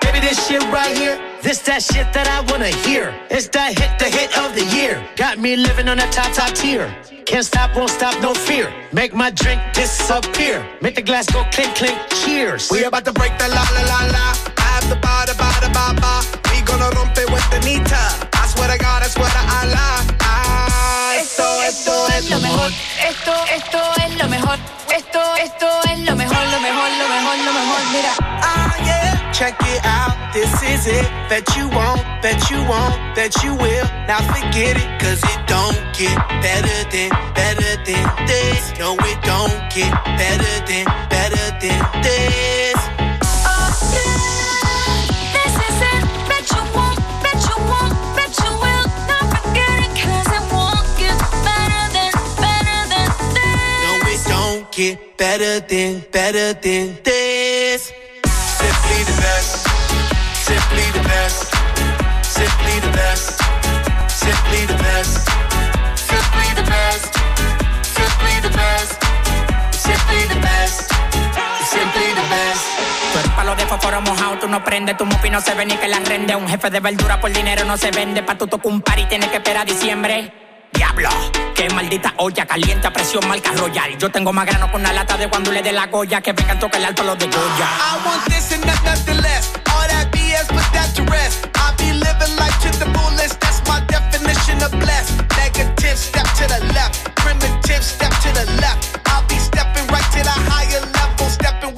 baby, this shit right here. This that shit that I wanna hear. It's that hit, the hit of the year. Got me living on a top, top tier. Can't stop, won't stop, no fear. Make my drink disappear. Make the glass go clink, clink, cheers. We about to break the la la la la. I have the ba da ba da ba ba. We gonna rompe with the nita. I swear to God, I swear to Allah. Ah, esto, esto es lo mejor mejor. Esto, esto es lo mejor. Esto, esto es lo mejor, lo mejor, lo mejor, lo mejor. Mira. Ah, yeah. Check it out. This is it that you want, that you want, that you will. Now forget it, cause it don't get better than, better than this. No, it don't get better than, better than this. Get better than, better than this. Simply the best. Simply the best. Simply the best. Simply the best. Simply the best. Simply the best. Simply the best. Simply the best. Tú eres palo de fósforo mojado, tú no prendes, tu mufi no se ve ni que la rende. Un jefe de verdura por dinero no se vende. Pa' tu tocar un par y tienes que esperar diciembre. Diablo, qué maldita olla caliente a presión marca royal. Yo tengo más grano con una lata de cuando le dé la goya. Que vengan toca el alto los de Goya. I want this and not nothing less. BS, put that to rest. I be living life to the fullest. That's my definition of blessed. Negative, step to the left. Primitive, step to the left. I'll be stepping right to the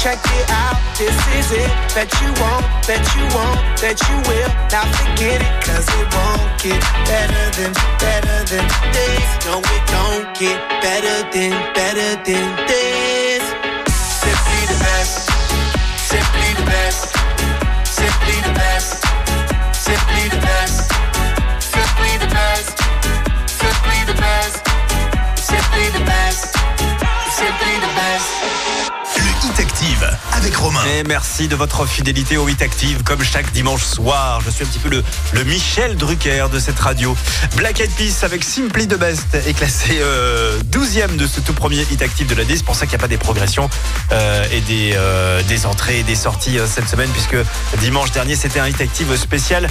Check it out, this is it. That you won't, bet you won't, bet you will. Now forget it, cause it won't get better than, better than this. No, it don't get better than, better than this. Active avec Romain. Et merci de votre fidélité au 8 Active, comme chaque dimanche soir. Je suis un petit peu le, le Michel Drucker de cette radio. Black Eyed Peas avec Simply the Best est classé euh, 12e de ce tout premier Hit Active de l'année. C'est pour ça qu'il n'y a pas des progressions euh, et des, euh, des entrées et des sorties euh, cette semaine, puisque dimanche dernier, c'était un Hit Active spécial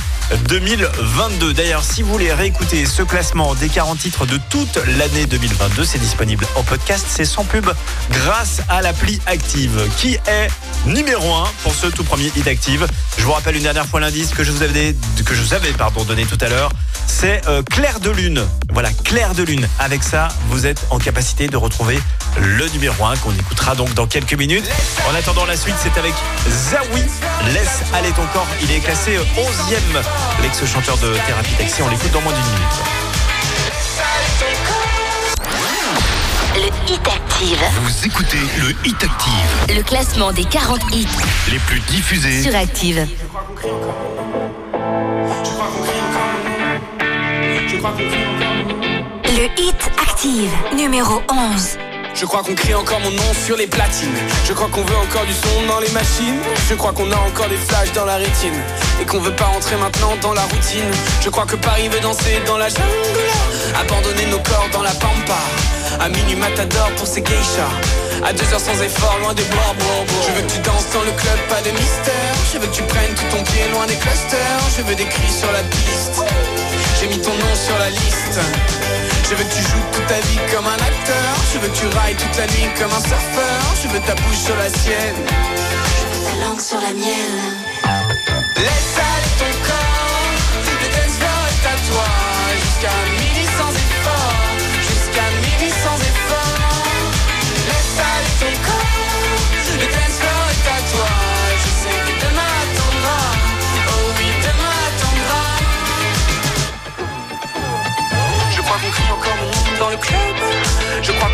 2022. D'ailleurs, si vous voulez réécouter ce classement des 40 titres de toute l'année 2022, c'est disponible en podcast. C'est sans pub grâce à l'appli Active, qui est numéro 1 pour ce tout premier Hit Active. Je vous rappelle une dernière fois l'indice que je vous avais, que je vous avais donné tout à l'heure. C'est euh, Clair de Lune. Voilà, Clair de Lune. Avec ça, vous êtes en capacité de retrouver le numéro 1 qu'on écoutera donc dans quelques minutes. En attendant la suite, c'est avec Zawi. Laisse aller ton corps. Il est classé 11e. L'ex-chanteur de Thérapie Taxi. On l'écoute dans moins d'une minute. Le Active. Vous écoutez le Hit Active, Le classement des 40 hits les plus diffusés. sur Active. Le hit active numéro 11. Je crois qu'on crie encore mon nom sur les platines. Je crois qu'on veut encore du son dans les machines. Je crois qu'on a encore des flashs dans la rétine. Et qu'on veut pas rentrer maintenant dans la routine. Je crois que Paris veut danser dans la jungle. Abandonner nos corps dans la pampa. À minuit matador pour ses geishas. À deux heures sans effort, loin des bois. Je veux que tu danses dans le club, pas de mystère. Je veux que tu prennes tout ton pied loin des clusters. Je veux des cris sur la piste. J'ai mis ton nom sur la liste. Je veux que tu joues toute ta vie comme un acteur. Je veux que tu railles toute la nuit comme un surfeur. Je veux ta bouche sur la sienne. Ta langue sur la mienne.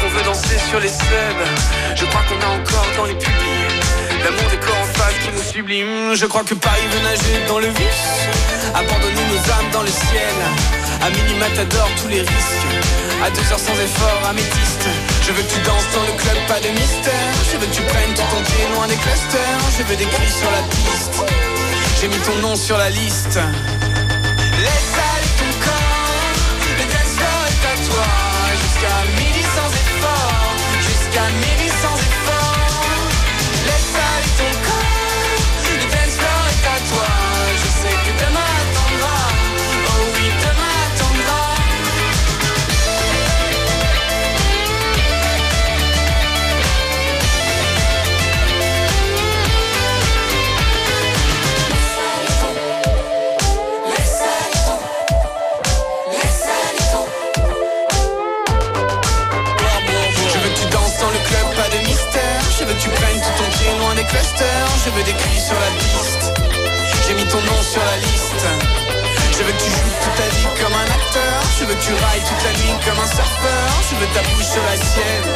Qu'on veut danser sur les subs. Je crois qu'on a encore dans les pupilles l'amour des corps en face qui nous sublime. Je crois que Paris veut nager dans le vice. Abandonner nos âmes dans le ciel. À mini matador, tous les risques. À deux heures sans effort, améthyste. Je veux que tu danses dans le club, pas de mystère. Je veux que tu prennes ton pied loin des clusters. Je veux des cris sur la piste. J'ai mis ton nom sur la liste. need. name je veux des cris sur la piste. J'ai mis ton nom sur la liste. Je veux que tu joues toute ta vie comme un acteur. Je veux que tu railles toute la nuit comme un surfeur. Je veux ta bouche sur la sienne.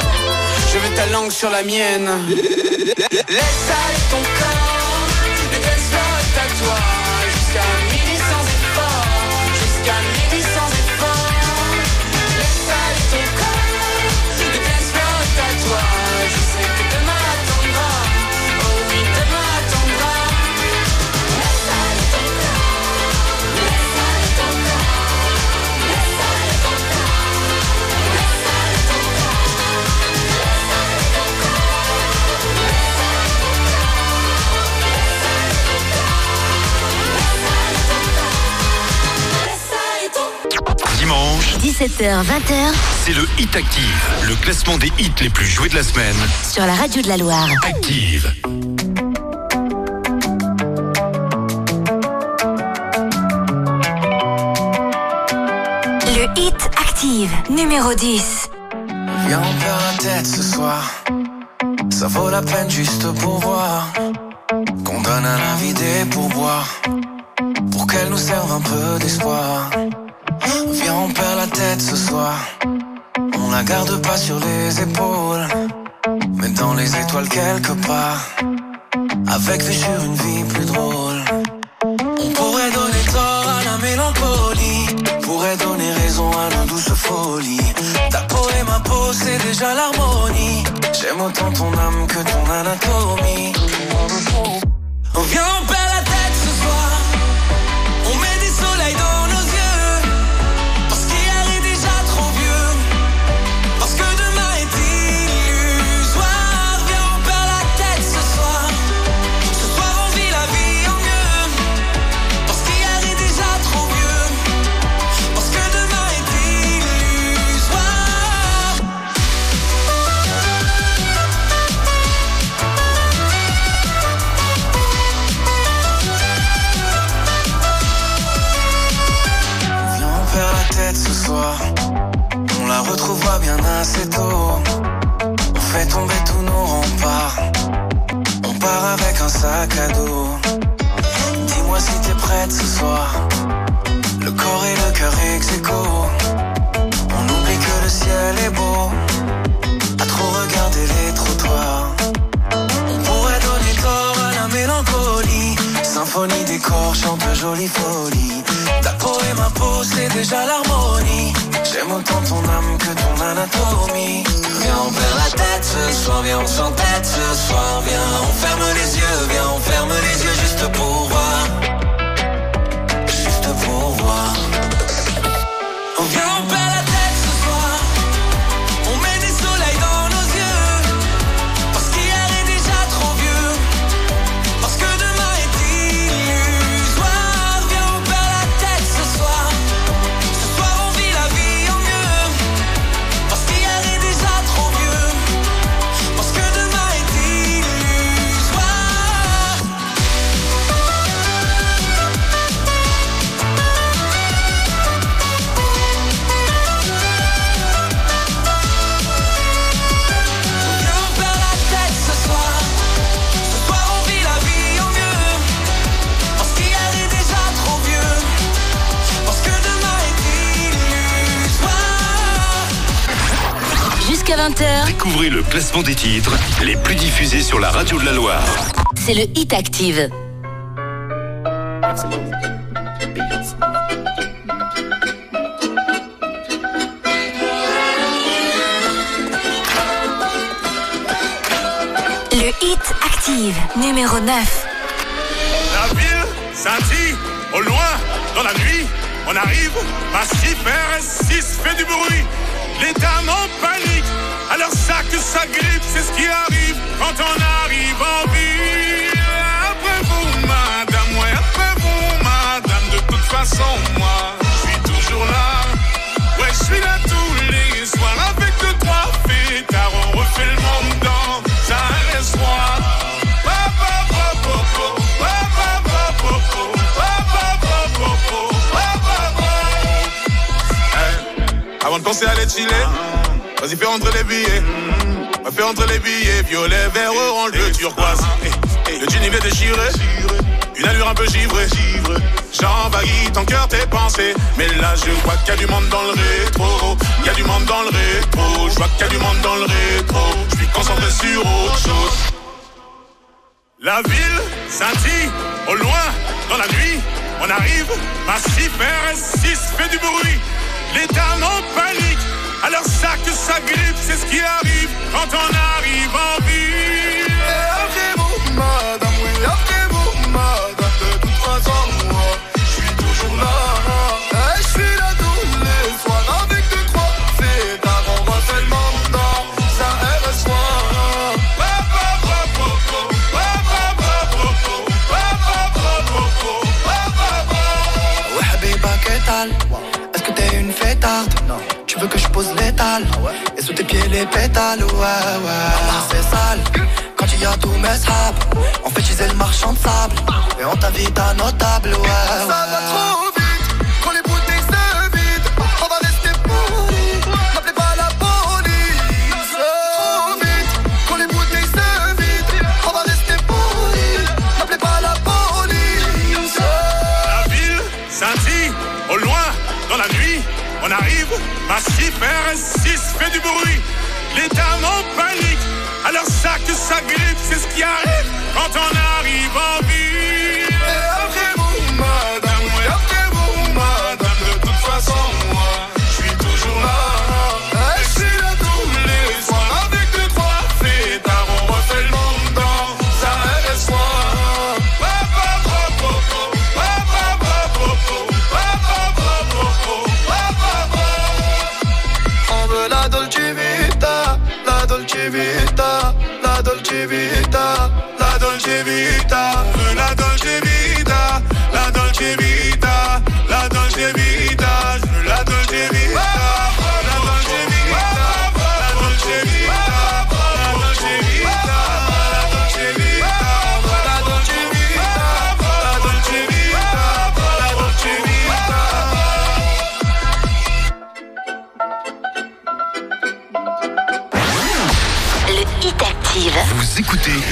Je veux ta langue sur la mienne. *laughs* Laisse aller ton corps. Le dance floor est à toi. 17h-20h, c'est le Hit Active, le classement des hits les plus joués de la semaine. Sur la radio de la Loire. Active. Le Hit Active, numéro 10. Viens, on perd la tête ce soir. Ça vaut la peine juste pour voir. Classement des titres les plus diffusés sur la radio de la Loire. c'est le hit active. Le hit active, numéro 9. La ville scintille au loin, dans la nuit, on arrive, massif RS6 fait du bruit, les dames en ça grippe, c'est ce qui arrive quand on arrive en ville. Après vous, madame, ouais, après vous, madame, de toute façon, moi, je suis toujours là. Ouais, je suis là tous les soirs avec deux, trois car on refait le monde dans un espoir. Avant de penser à les chiller, vas-y fais rentrer les billets entrer les billets, violet, vert, orange, bleu, turquoise. Eh, eh, Le jean il est déchiré, une allure un peu givrée. J'envahis ton cœur, tes pensées. Mais là, je vois qu'il y a du monde dans le rétro. Il y a du monde dans le rétro. Je vois qu'il y a du monde dans le rétro. Je suis concentré sur autre chose. La ville scintille au loin dans la nuit. On arrive, massif R6 fait du bruit. Les dames en panique. Alors ça que ça grippe, c'est ce qui arrive quand on arrive en ville. après vous, madame, oui, après vous, madame. De toute façon, Et sous tes pieds les pétales, ouais, ouais. C'est sale. Quand il y a tous mes sables, on fait utiliser le marchand de sable. Et on t'invite à notable, ouais. Ça va trop Arrive, massif R6 fait du bruit. Les dames en panique. Alors ça que c'est ce qui arrive quand on arrive en ville. La Dolce Vita, la Dolce Vita. La Dolce Vita, la Dolce Vita, la Dolce Vita.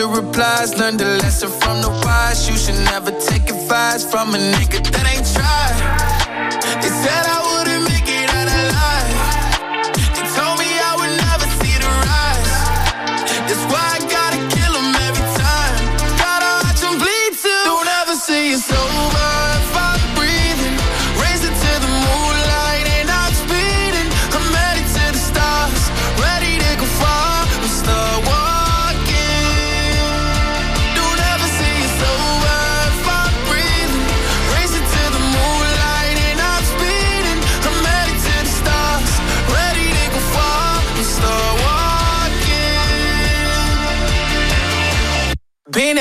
To replies. Learn the lesson from the wise. You should never take advice from a nigga that ain't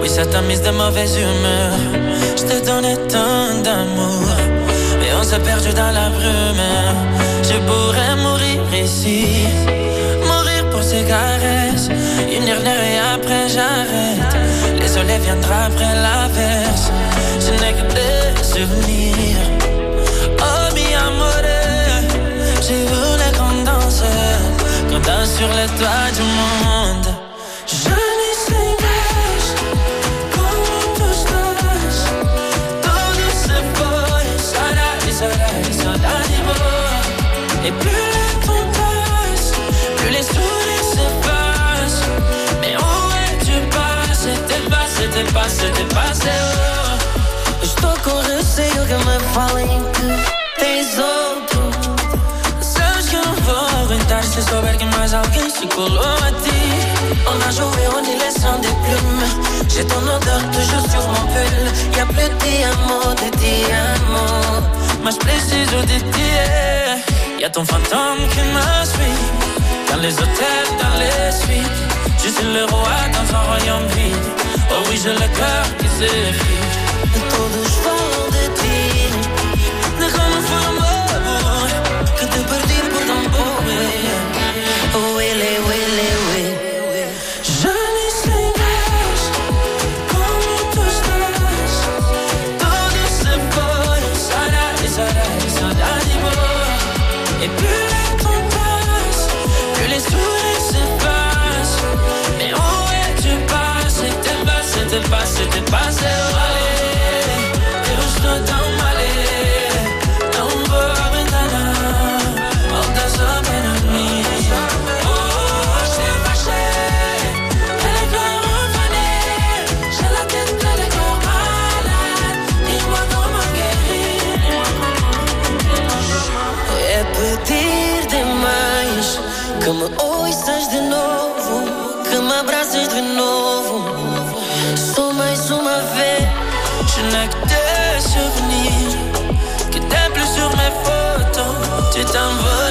Oui, ça t'a mise de mauvaise humeur. Je te donnais tant d'amour. Mais on s'est perdu dans la brume. Je pourrais mourir ici. Mourir pour ces caresses. Une dernière et après j'arrête. Les soleils viendra après l'averse. Je n'ai que des souvenirs. Oh, mi amore. J'ai voulu qu'on danse. Qu'on danse sur les toits du monde. Plus le temps passe, plus les sourires s'effacent. Mais où es-tu passé? T'es passé, t'es passé, t'es passé. Oh. Estou com receio que me falem que tens outro. Sabes que eu não vou aguentar se souber que mais alguém se colou a ti. On a joué, on est les sang des plumes. J'ai ton odeur toujours sur mon pull. Y'a plus de diamants, de diamants. Mas preciso de ti. Y'a ton fantôme qui me. Dans les hôtels, dans les suites. Je suis le roi dans un royaume vide. Oh oui, j'ai le cœur qui s'effrite. De ti. It's done for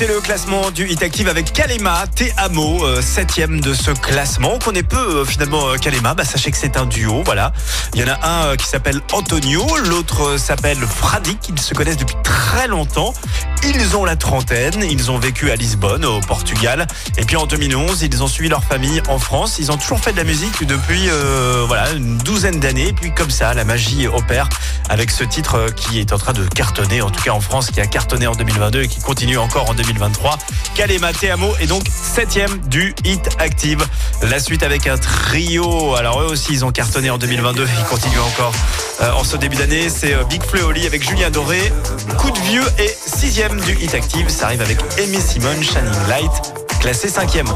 Écoutez le classement du Hit Active avec Kalema, T-Amo, euh, septième de ce classement. On connaît peu euh, finalement euh, Kalema, bah, sachez que c'est un duo, voilà. Il y en a un euh, qui s'appelle Antonio, l'autre s'appelle Fradic, ils se connaissent depuis très longtemps. Ils ont la trentaine, ils ont vécu à Lisbonne, au Portugal. Et puis en 2011, ils ont suivi leur famille en France. Ils ont toujours fait de la musique depuis euh, voilà une douzaine d'années. Et puis comme ça, la magie opère avec ce titre euh, qui est en train de cartonner, en tout cas en France, qui a cartonné en 2022 et qui continue encore en 2023. Kalema Teamo est donc septième du Hit Active. La suite avec un trio. Alors eux aussi, ils ont cartonné en 2022 et ils continuent encore euh, en ce début d'année. C'est euh, Big Oli avec Julien Doré. Coup de vieux et sixième du Hit Active. Ça arrive avec Amy Simon, Shining Light, classé cinquième.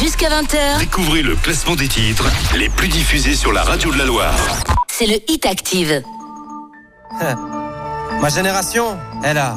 Jusqu'à 20h, Découvrez le classement des titres les plus diffusés sur la radio de la Loire. c'est le Hit Active. Ma génération, elle a,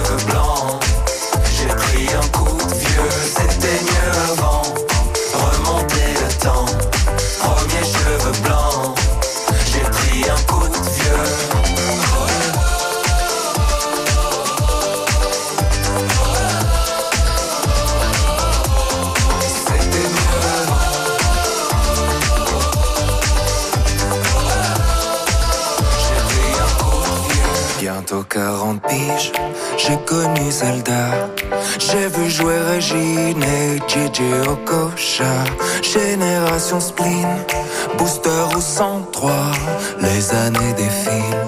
40 piges, j'ai connu Zelda. J'ai vu jouer Régine et JJ Okocha. Génération spleen, booster ou 103. Les années défilent,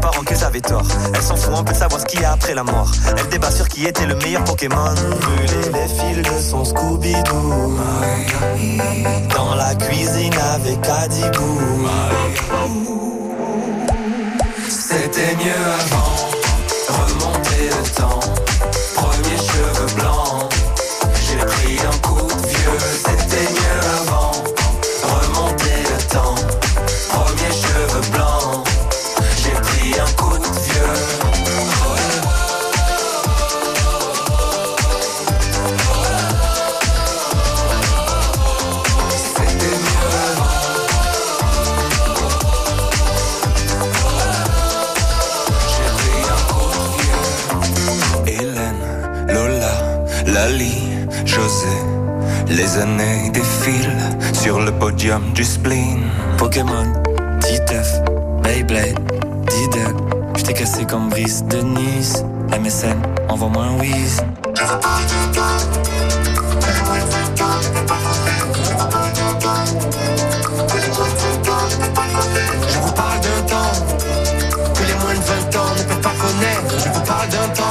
tort. Elle s'en fout un peu de savoir ce qu'il y a après la mort. Elle débat sur qui était le meilleur Pokémon. Brûler les fils de son Scooby-Doo. Dans la cuisine avec Adibou. C'était mieux avant, José. Les années défilent sur le podium du spleen. Pokémon, Titeuf, Beyblade, Diddle. J't'ai cassé comme Brice de Nice. MSN, envoie-moi un whiz. Je vous parle d'un temps que les moins de 20 ans ne peuvent pas connaître. Je vous parle d'un temps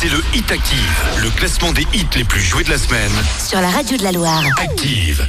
c'est le Hit Active, le classement des hits les plus joués de la semaine. Sur la radio de la Loire. Active.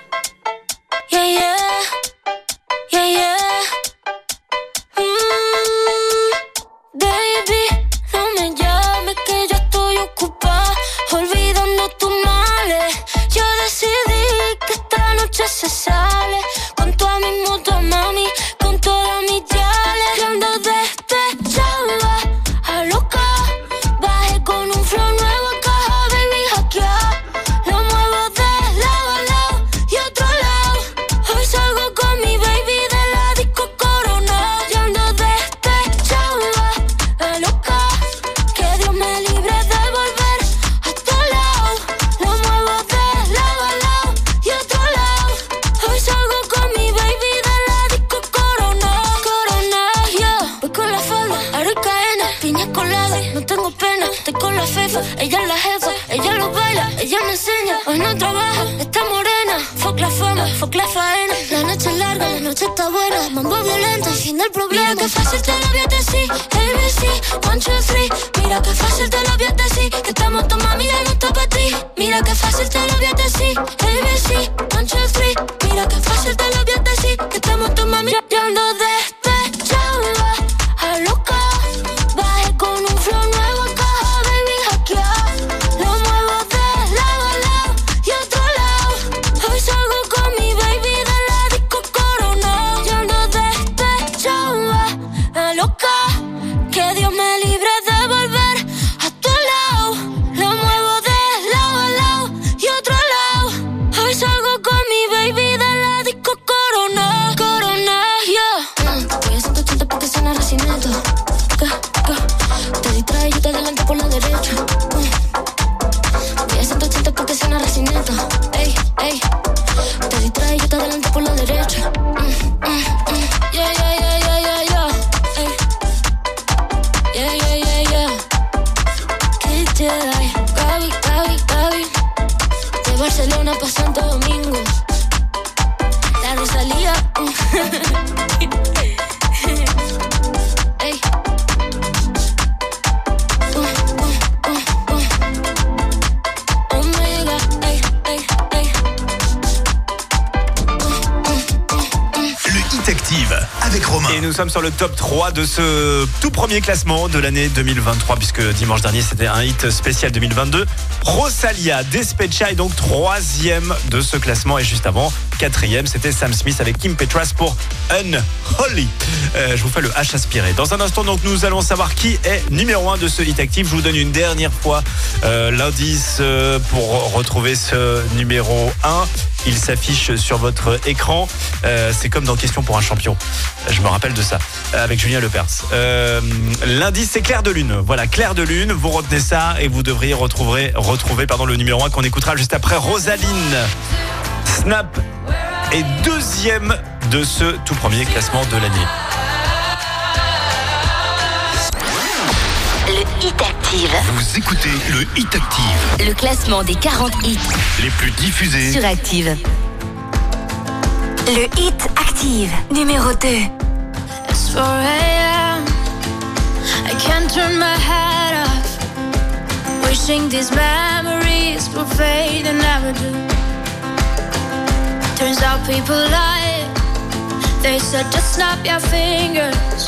Nous sommes sur le top 3 de ce tout premier classement de l'année 2023 puisque dimanche dernier c'était un hit spécial 2022. Rosalia Despecha est donc troisième de ce classement et juste avant quatrième c'était Sam Smith avec Kim Petras pour Unholy. Euh, je vous fais le H aspiré. Dans un instant donc nous allons savoir qui est numéro 1 de ce hit active. Je vous donne une dernière fois euh, l'indice euh, pour retrouver ce numéro 1. Il s'affiche sur votre écran. Euh, c'est comme dans Question pour un champion. Je me rappelle de ça avec Julien Lepers. Euh, L'indice c'est Claire de Lune. Voilà, Claire de Lune. Vous retenez ça et vous devriez retrouver, retrouver pardon, le numéro 1 qu'on écoutera juste après Rosaline. Snap est deuxième de ce tout premier classement de l'année. Hit Active. Vous écoutez le Hit Active, Le classement des 40 hits les plus diffusés. sur Active. Le Hit Active, numéro 2. It's 4 a.m. I can't turn my head off. Wishing these memories will fade and never do. Turns out people lie. They said just snap your fingers.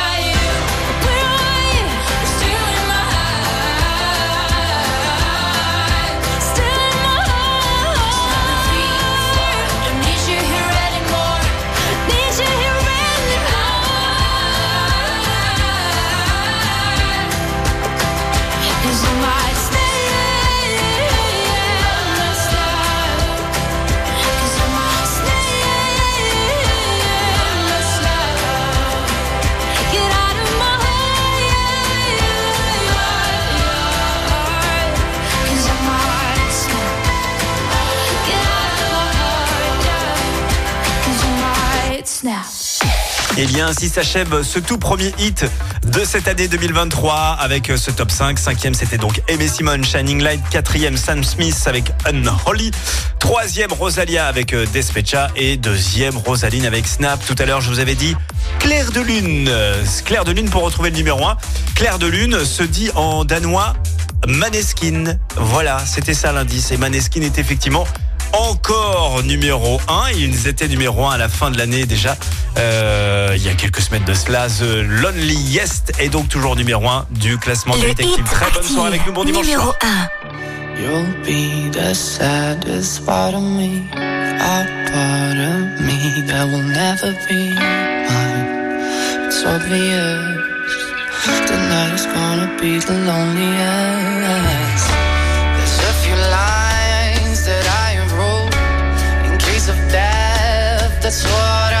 Eh bien, ainsi s'achève ce tout premier hit de cette année 2023 avec ce top 5. Cinquième, c'était donc Aimé Simon, Shining Light. Quatrième, Sam Smith avec Unholy. Troisième, Rosalia avec euh, Despecha. Et deuxième, Rosaline avec Snap. Tout à l'heure, je vous avais dit Claire de Lune. Euh, Claire de Lune pour retrouver le numéro 1. Claire de Lune se dit en danois Maneskin. Voilà, c'était ça l'indice. Et Maneskin est effectivement encore numéro 1. Ils étaient numéro 1 à la fin de l'année déjà. Euh, il y a quelques semaines de cela, The Lonely Yest est donc toujours numéro 1 du classement du Detective. Très bonne soirée avec nous, bon dimanche Numéro soir. You'll be the saddest part of me, a part of me that will never be mine. It's obvious tonight is gonna be the loneliest. that's